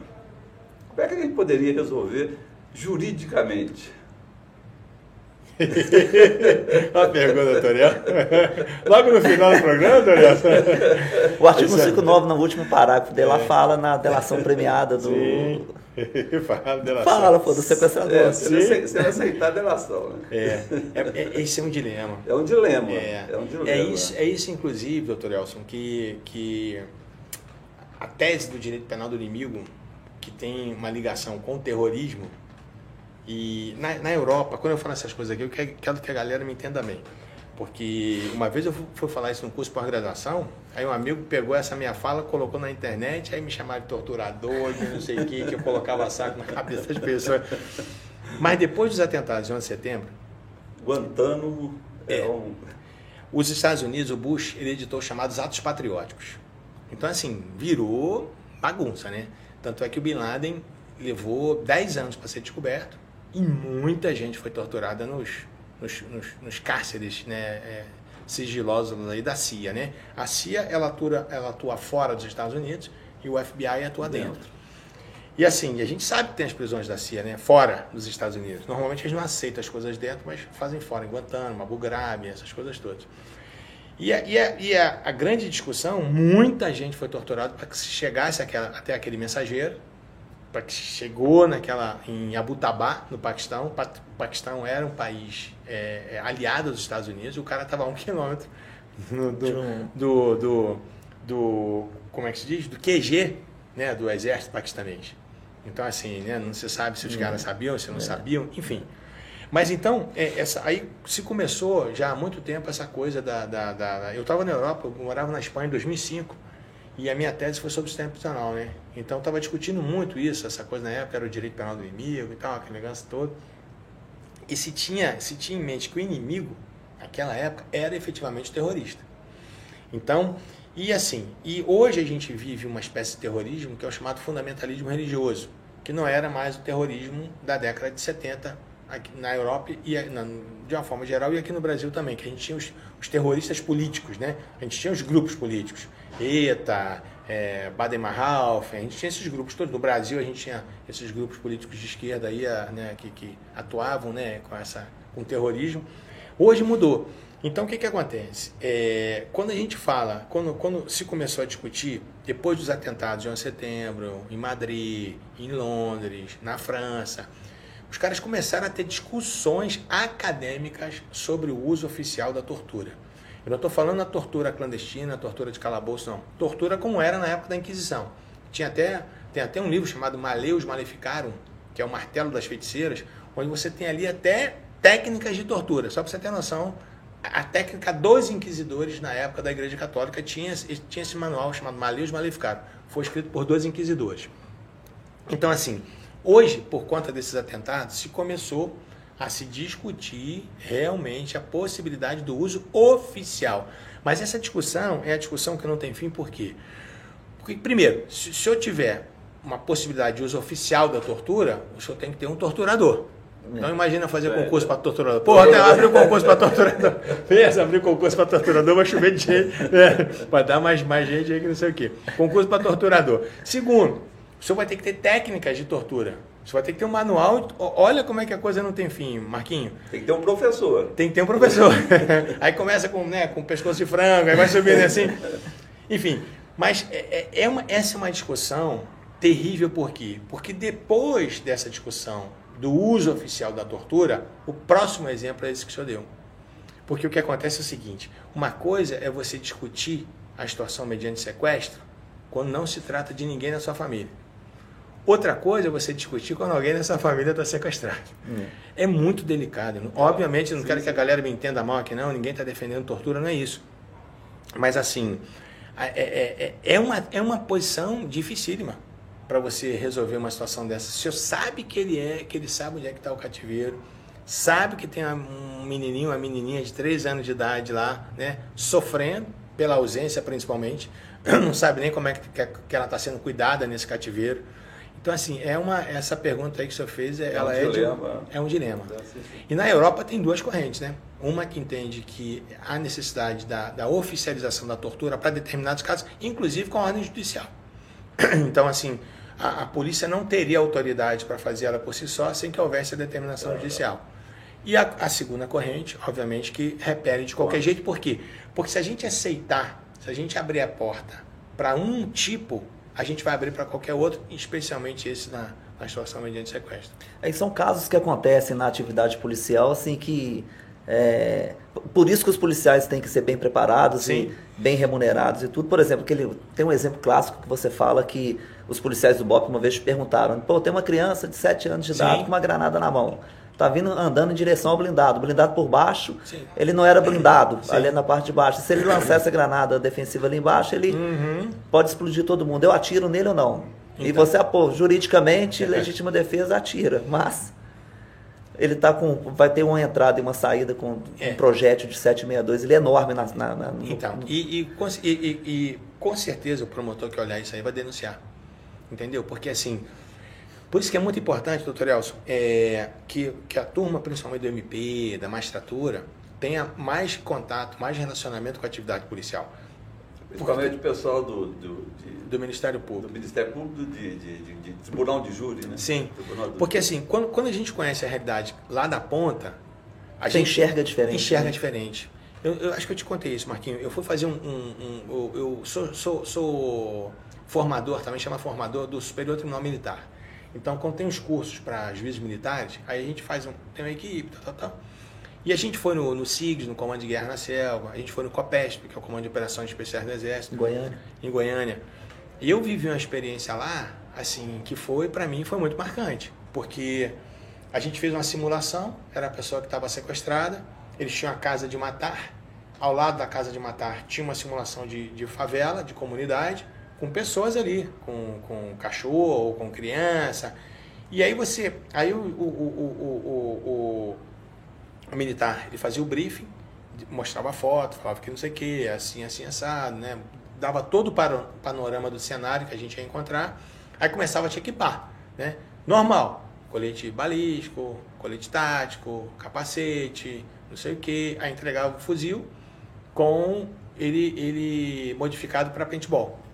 Como é que a gente poderia resolver juridicamente? Uma pergunta, Toriel. Logo no final do programa, Toriel. O artigo Isso é- 159, no último parágrafo dele, lá É. fala na delação premiada do. Sim. Fala dela. Fala, pô, do sequestrador. É, se ace- se ele aceitar a delação. Né? É, é, é, esse é um dilema. É um dilema. É, É, um dilema. é isso, é isso, inclusive, doutor Elson, que, que a tese do direito penal do inimigo, que tem uma ligação com o terrorismo, e na, na Europa, quando eu falo essas coisas aqui, eu quero, quero que a galera me entenda bem. Porque uma vez eu fui, falar isso num curso de pós-graduação, aí um amigo pegou essa minha fala, colocou na internet, aí me chamaram de torturador, de não sei o que, que eu colocava saco na cabeça das pessoas. Mas depois dos atentados de 11 de setembro, Guantánamo é, É. um. os Estados Unidos, o Bush, ele editou os chamados atos patrióticos. Então, assim, virou bagunça, né? Tanto é que o Bin Laden levou 10 anos para ser descoberto e muita gente foi torturada nos, nos, nos, nos cárceres né, é, sigilosos aí da CIA, né? A CIA, ela atua, ela atua fora dos Estados Unidos e o FBI atua dentro. E assim, a gente sabe que tem as prisões da CIA, né? Fora dos Estados Unidos. Normalmente eles não aceitam as coisas dentro, mas fazem fora, em Guantánamo, Abu Ghraib, essas coisas todas. E, a, e, a, e a, a grande discussão, muita gente foi torturada para que se chegasse àquela, até aquele mensageiro, que chegou naquela em Abbottabad, no Paquistão. O Pa- o Paquistão era um país é, é, aliado dos Estados Unidos e o cara estava a um quilômetro do, do, do, do- como é que se diz? Do QG, né, do exército paquistanês. Então, assim, né, não se sabe se os caras sabiam, se não sabiam, enfim. Mas então, é, essa, aí se começou já há muito tempo essa coisa da. da, da- eu estava na Europa, eu morava na Espanha em 2005, e a minha tese foi sobre o sistema prisional, né? Então, estava discutindo muito isso, essa coisa na época era o direito penal do inimigo e tal, aquele negócio todo. E se tinha, se tinha em mente que o inimigo, naquela época, era efetivamente terrorista. Então, e assim, e hoje a gente vive uma espécie de terrorismo que é o chamado fundamentalismo religioso, que não era mais o terrorismo da década de 70 aqui na Europa e na- de uma forma geral e aqui no Brasil também, que a gente tinha os, os terroristas políticos, né? A gente tinha os grupos políticos, ETA, é, Baden-Meinhof, a gente tinha esses grupos todos. No Brasil a gente tinha esses grupos políticos de esquerda aí, a- né, que, que atuavam, né, com essa com terrorismo. Hoje mudou. Então o que, que acontece? É, quando a gente fala, quando, quando se começou a discutir, depois dos atentados de 11 de setembro, em Madrid, em Londres, na França, os caras começaram a ter discussões acadêmicas sobre o uso oficial da tortura. Eu não estou falando da tortura clandestina, a tortura de calabouço, não. Tortura como era na época da Inquisição. Tinha até, tem até um livro chamado Maleus Maleficarum, que é o martelo das feiticeiras, onde você tem ali até técnicas de tortura. Só para você ter noção, a técnica dos inquisidores na época da Igreja Católica tinha, tinha esse manual chamado Maleus Maleficarum. Foi escrito por dois inquisidores. Então, assim, hoje, por conta desses atentados, se começou a se discutir realmente a possibilidade do uso oficial. Mas essa discussão é a discussão que não tem fim, por quê? Porque, primeiro, se, se eu tiver uma possibilidade de uso oficial da tortura, o senhor tem que ter um torturador. Então imagina fazer concurso para torturador. Porra, até abrir concurso para torturador. Pensa, abrir concurso para torturador, vai chover de gente. Né? Para dar mais, mais gente aí que não sei o quê. Concurso para torturador. Segundo, o senhor vai ter que ter técnicas de tortura. O senhor vai ter que ter um manual. Olha como é que a coisa não tem fim, Marquinho. Tem que ter um professor. Tem que ter um professor. aí começa com, né, com pescoço de frango, aí vai subindo assim. Enfim, mas é, é- é uma, essa é uma discussão terrível por quê? Porque depois dessa discussão do uso oficial da tortura, o próximo exemplo é esse que o senhor deu. Porque o que acontece é o seguinte: uma coisa é você discutir a situação mediante sequestro quando não se trata de ninguém na sua família. Outra coisa é você discutir quando alguém nessa família está sequestrado. É muito delicado. Obviamente, não quero que a galera me entenda mal aqui, não. Ninguém está defendendo tortura, não é isso. Mas, assim, a- é, é- é- é uma, é uma posição dificílima para você resolver uma situação dessa. Se você sabe que ele é, que ele sabe onde é que está o cativeiro, sabe que tem um menininho, uma menininha de 3 anos de idade lá, né, sofrendo pela ausência principalmente, não sabe nem como é que, que ela está sendo cuidada nesse cativeiro. Então, assim, é uma, essa pergunta aí que o senhor fez, É ela um é, de- dilema. é um dilema. É, sim. E na Europa tem duas correntes, né? Uma que entende que há necessidade da, da oficialização da tortura para determinados casos, inclusive com a ordem judicial. Então, assim, a, a polícia não teria autoridade para fazer ela por si só sem que houvesse a determinação judicial. E a, a segunda corrente, obviamente, que repele de qualquer jeito. Por quê? Porque se a gente aceitar, se a gente abrir a porta para um tipo, a gente vai abrir para qualquer outro, especialmente esse na, na situação mediante sequestro. Aí são casos que acontecem na atividade policial, assim, que. é, por isso que os policiais têm que ser bem preparados Sim. e bem remunerados e tudo. Por exemplo, aquele, tem um exemplo clássico que você fala que os policiais do BOP uma vez te perguntaram: pô, tem uma criança de 7 anos de idade Sim. com uma granada na mão. Tá vindo andando em direção ao blindado. Blindado por baixo, Sim. ele não era blindado, Sim. ali na parte de baixo. Se ele lançar essa granada defensiva ali embaixo, ele Uhum. pode explodir todo mundo. Eu atiro nele ou não? E Então. você, pô, juridicamente, É. legítima defesa atira, mas ele tá com, vai ter uma entrada e uma saída com É. um projétil de 762, ele é enorme na, na, na- no- Então, e, e, com- e- e- e com certeza o promotor que olhar isso aí vai denunciar. Entendeu? Porque assim, por isso que é muito importante, doutor Elson, é, que, que a turma, principalmente do MP, da magistratura, tenha mais contato, mais relacionamento com a atividade policial, Principalmente o pessoal do, do, de- do Ministério do Público. Ministério Público de, de, de, de Tribunal de Júri, né? Sim, do porque assim, quando, quando a gente conhece a realidade lá da ponta, a Você gente enxerga diferente, Enxerga né? diferente. Eu, eu acho que eu te contei isso, Marquinhos. Eu fui fazer um. um- um- eu eu sou, sou, sou formador, também chama formador do Superior Tribunal Militar. Então, quando tem os cursos para juízes militares, aí a gente faz um. Tem uma equipe, tal, tal, tal. E a gente foi no, no SIGS, no Comando de Guerra na Selva, a gente foi no COPESP, que é o Comando de Operações Especiais do Exército em Goiânia. em Goiânia. E eu vivi uma experiência lá, assim, que foi, para mim, foi muito marcante. Porque a gente fez uma simulação, era a pessoa que estava sequestrada, eles tinham a casa de matar, ao lado da casa de matar tinha uma simulação de, de favela, de comunidade, com pessoas ali, com, com cachorro, com criança. E aí você, aí o, o, o, o, militar, ele fazia o briefing, mostrava a foto, falava que não sei o que, assim, assim, assado, né? Dava todo o panorama do cenário que a gente ia encontrar, aí começava a te equipar, né? Normal, colete balístico, colete tático, capacete, não sei o que, aí entregava o fuzil com ele, ele modificado para paintball.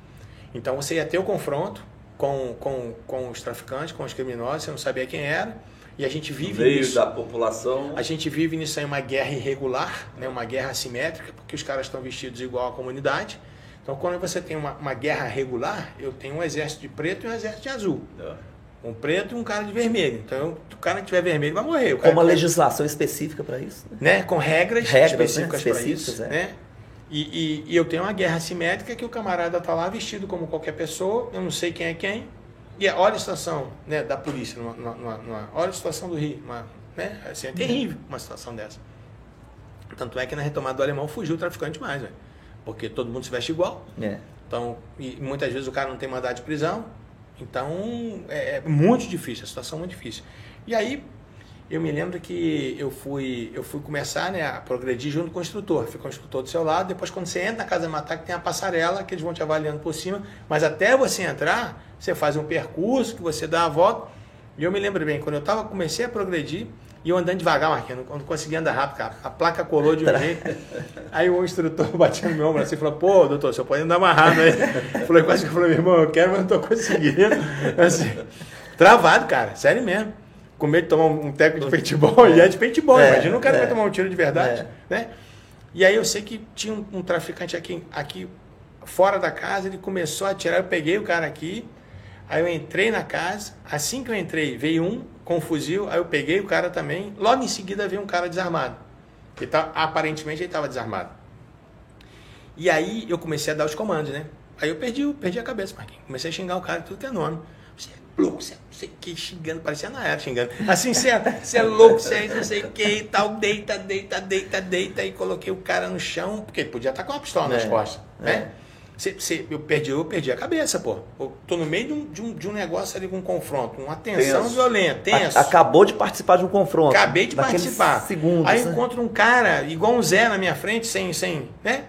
Então você ia ter o confronto com, com, com os traficantes, com os criminosos, você não sabia quem era, e a gente vive meio isso. da população. A gente vive nisso aí uma guerra irregular, né? uma guerra assimétrica, porque os caras estão vestidos igual à comunidade. Então, quando você tem uma, uma guerra regular, eu tenho um exército de preto e um exército de azul. É. Um preto e um cara de vermelho. Então, o cara que tiver vermelho vai morrer. Com uma que- legislação específica para isso. né? né? Com regras, Regras, né? específicas para Específicas, isso. é. Né? E, e- e eu tenho uma guerra assimétrica que o camarada tá lá vestido como qualquer pessoa, eu não sei quem é quem. E é- olha a situação né, da polícia, numa, numa- numa- olha a situação do Rio. Uma, né? assim, é terrível uma situação dessa. Tanto é que na retomada do alemão fugiu o traficante mais, velho. Porque todo mundo se veste igual. É. Então, e muitas vezes o cara não tem mandado de prisão. Então, é, é muito difícil, a situação é muito difícil. E aí, eu me lembro que eu fui, eu fui começar né, a progredir junto com o instrutor. Fica o instrutor do seu lado, depois quando você entra na casa de matar, que tem a passarela, que eles vão te avaliando por cima. Mas até você entrar, você faz um percurso, que você dá a volta. E eu me lembro bem, quando eu tava, comecei a progredir, e eu andando devagar, Marquinhos, eu não conseguia andar rápido, cara. A placa colou de um jeito. Aí o instrutor batia no meu ombro assim e falou, pô, doutor, senhor pode andar rápido aí. Falei, quase que eu falei, meu irmão, eu quero, mas não tô conseguindo. Assim, travado, cara, sério mesmo. Com medo de tomar um teco de paintball, e é de paintball, É, imagina o cara é. vai tomar um tiro de verdade, É. né? E aí eu sei que tinha um, um traficante aqui, aqui fora da casa, ele começou a atirar, eu peguei o cara aqui, aí eu entrei na casa, assim que eu entrei, veio um com um fuzil, aí eu peguei o cara também, logo em seguida veio um cara desarmado. Que tá, aparentemente ele estava desarmado. E aí eu comecei a dar os comandos, né? Aí eu perdi, o- perdi a cabeça, Marquinhos. Comecei a xingar o cara tudo que é nome. Louco, você é não sei o que, xingando, parecia na era xingando. Assim, você é, você é louco, você é não sei o que e tal, deita, deita, deita, deita. E coloquei o cara no chão, porque ele podia estar com uma pistola nas É, costas, é. né? Você- você- eu, perdi, eu perdi a cabeça, pô. Eu tô no meio de um, de um, de um negócio ali com um confronto, uma tensão Tenso. violenta, tenso. A- Acabou de participar de um confronto. Acabei de participar. Segundos, Aí né? encontro um cara igual um Zé na minha frente, sem, sem, né?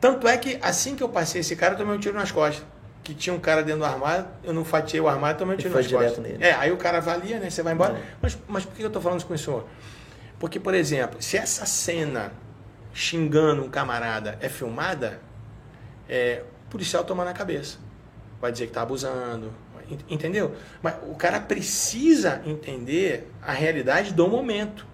Tanto é que assim que eu passei esse cara, eu tomei um tiro nas costas. Que tinha um cara dentro do armário, eu não fatiei o armário, tomei tiro foi nas direto costas. nele. É, aí o cara avalia, né? Você vai embora. É. Mas, mas por que eu tô falando isso com o senhor? Porque, por exemplo, se essa cena xingando um camarada é filmada, é, o policial toma na cabeça. Vai dizer que tá abusando. ent- Entendeu? Mas o cara precisa entender a realidade do momento.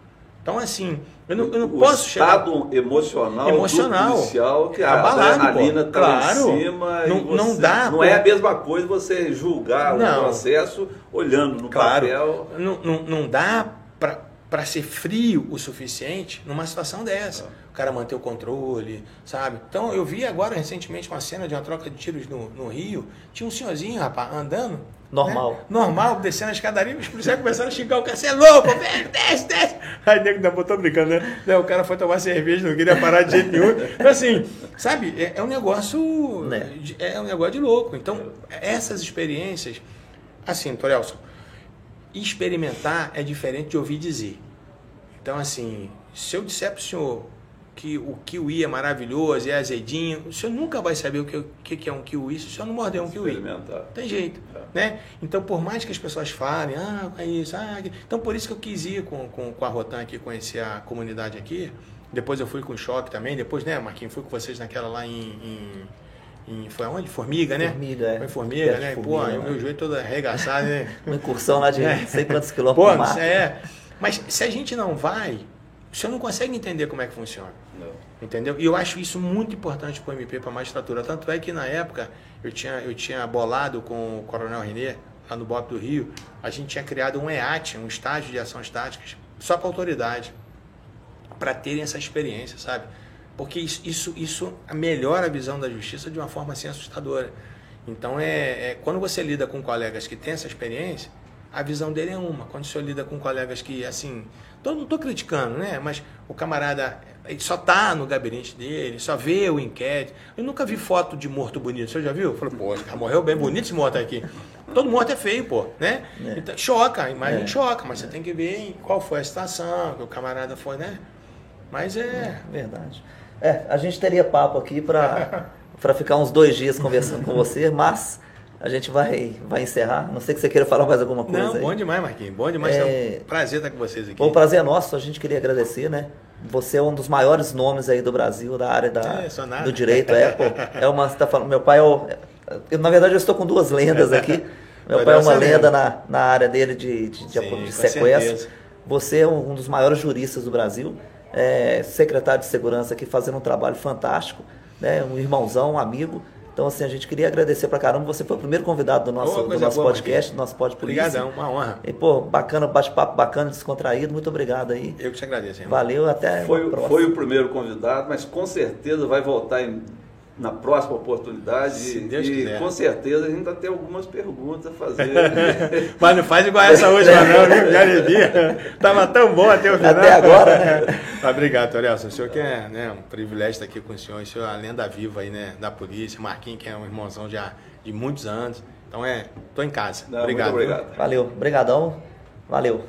Então, assim, eu não, eu não o posso chegar. estado emocional, Emocional. policial que a Abalado, adrenalina pô. tá Claro. em cima. Não- você- não dá, Não pô. é a mesma coisa você julgar Não. o processo olhando no Claro. papel. Não, não, não dá para ser frio o suficiente numa situação dessa. O cara manter o controle, sabe? Então eu vi agora recentemente uma cena de uma troca de tiros no, no Rio. Tinha um senhorzinho, rapaz, andando. Normal. né? Normal, descendo a escadaria, os policiais começaram a xingar o cara, você é louco, velho, desce, desce. Aí nego ainda botou brincando, né? Não, O cara foi tomar cerveja, não queria parar de jeito nenhum. Então, assim, sabe, é, é um negócio. Né. É um negócio de louco. Então, essas experiências, assim, Torelson, experimentar é diferente de ouvir dizer. Então, assim, se eu disser para o senhor que o kiwi é maravilhoso, é azedinho, o senhor nunca vai saber o que, o que é um kiwi se o senhor não morder um kiwi. Experimentar. Tem jeito, né? Então, por mais que as pessoas falem, ah, é isso, ah, aquilo. então por isso que eu quis ir com, com, com a Rotan aqui, conhecer a comunidade aqui. Depois eu fui com o Choque também, depois, né, Marquinhos, fui com vocês naquela lá em... em, em- foi onde? Formiga, né? Formiga, é. Foi em Formiga, né? de Pô, Formiga, o né? meu joelho todo arregaçado, né? Uma incursão lá de não sei quantos Pô, quilômetros sei, é. Mas se a gente não vai, o senhor não consegue entender como é que funciona. Não. Entendeu? E eu acho isso muito importante para o MP, para a magistratura. Tanto é que na época eu tinha, eu tinha bolado com o Coronel Renê, lá no BOP do Rio, a gente tinha criado um EAT, um estágio de ações táticas, só para autoridade, para terem essa experiência, sabe? Porque isso, isso, isso melhora a visão da justiça de uma forma assim assustadora. Então, é, é quando você lida com colegas que têm essa experiência, a visão dele é uma. Quando você lida com colegas que, assim, tô, não estou criticando, né? Mas o camarada ele só tá no gabinete dele, só vê o inquérito. Eu nunca vi foto de morto bonito. Você já viu? Eu falei, pô, morreu bem bonito esse morto aqui. Todo morto é feio, pô, né? É. Então, choca, a imagem É. choca, mas você tem que ver qual foi a situação, que o camarada foi, né? Mas é. Verdade. É, a gente teria papo aqui para para ficar uns dois dias conversando com você, mas a gente vai, vai encerrar. Não sei que você queira falar mais alguma coisa Não, aí. bom demais, Marquinhos. Bom demais. É- É um prazer estar com vocês aqui. Bom, o prazer é nosso, a gente queria agradecer, né? Você é um dos maiores nomes aí do Brasil, da área da, É, do direito. É, pô, é uma, você tá falando, meu pai é o, eu, Na verdade, eu estou com duas lendas aqui. Meu pai é uma lenda na, na área dele de, de, de, Sim, de sequestro. certeza. Você é um, um dos maiores juristas do Brasil, é, secretário de segurança aqui fazendo um trabalho fantástico, né? Um irmãozão, um amigo. Então, assim, a gente queria agradecer pra caramba. Você foi o primeiro convidado do nosso, do nosso boa, podcast, do nosso Pod Polícia. Obrigadão, uma honra. E, pô, bacana, bate-papo bacana, descontraído. Muito obrigado aí. Eu que te agradeço, irmão. Valeu, até Foi, a o- próxima. foi o primeiro convidado, mas com certeza vai voltar em- na próxima oportunidade. Se e Deus e quiser. com certeza a gente ainda tem algumas perguntas a fazer. Mas não faz igual essa última, não, viu? Já lhe vi. Tava tão bom até o final. Até agora, né? Obrigado, Torelson. O senhor que é né, um privilégio estar aqui com o senhor. O senhor é a lenda viva aí, né, da polícia. Marquinhos, que é um irmãozão já de muitos anos. Então, é, tô em casa. Não, obrigado. Obrigado. Valeu, brigadão. Valeu.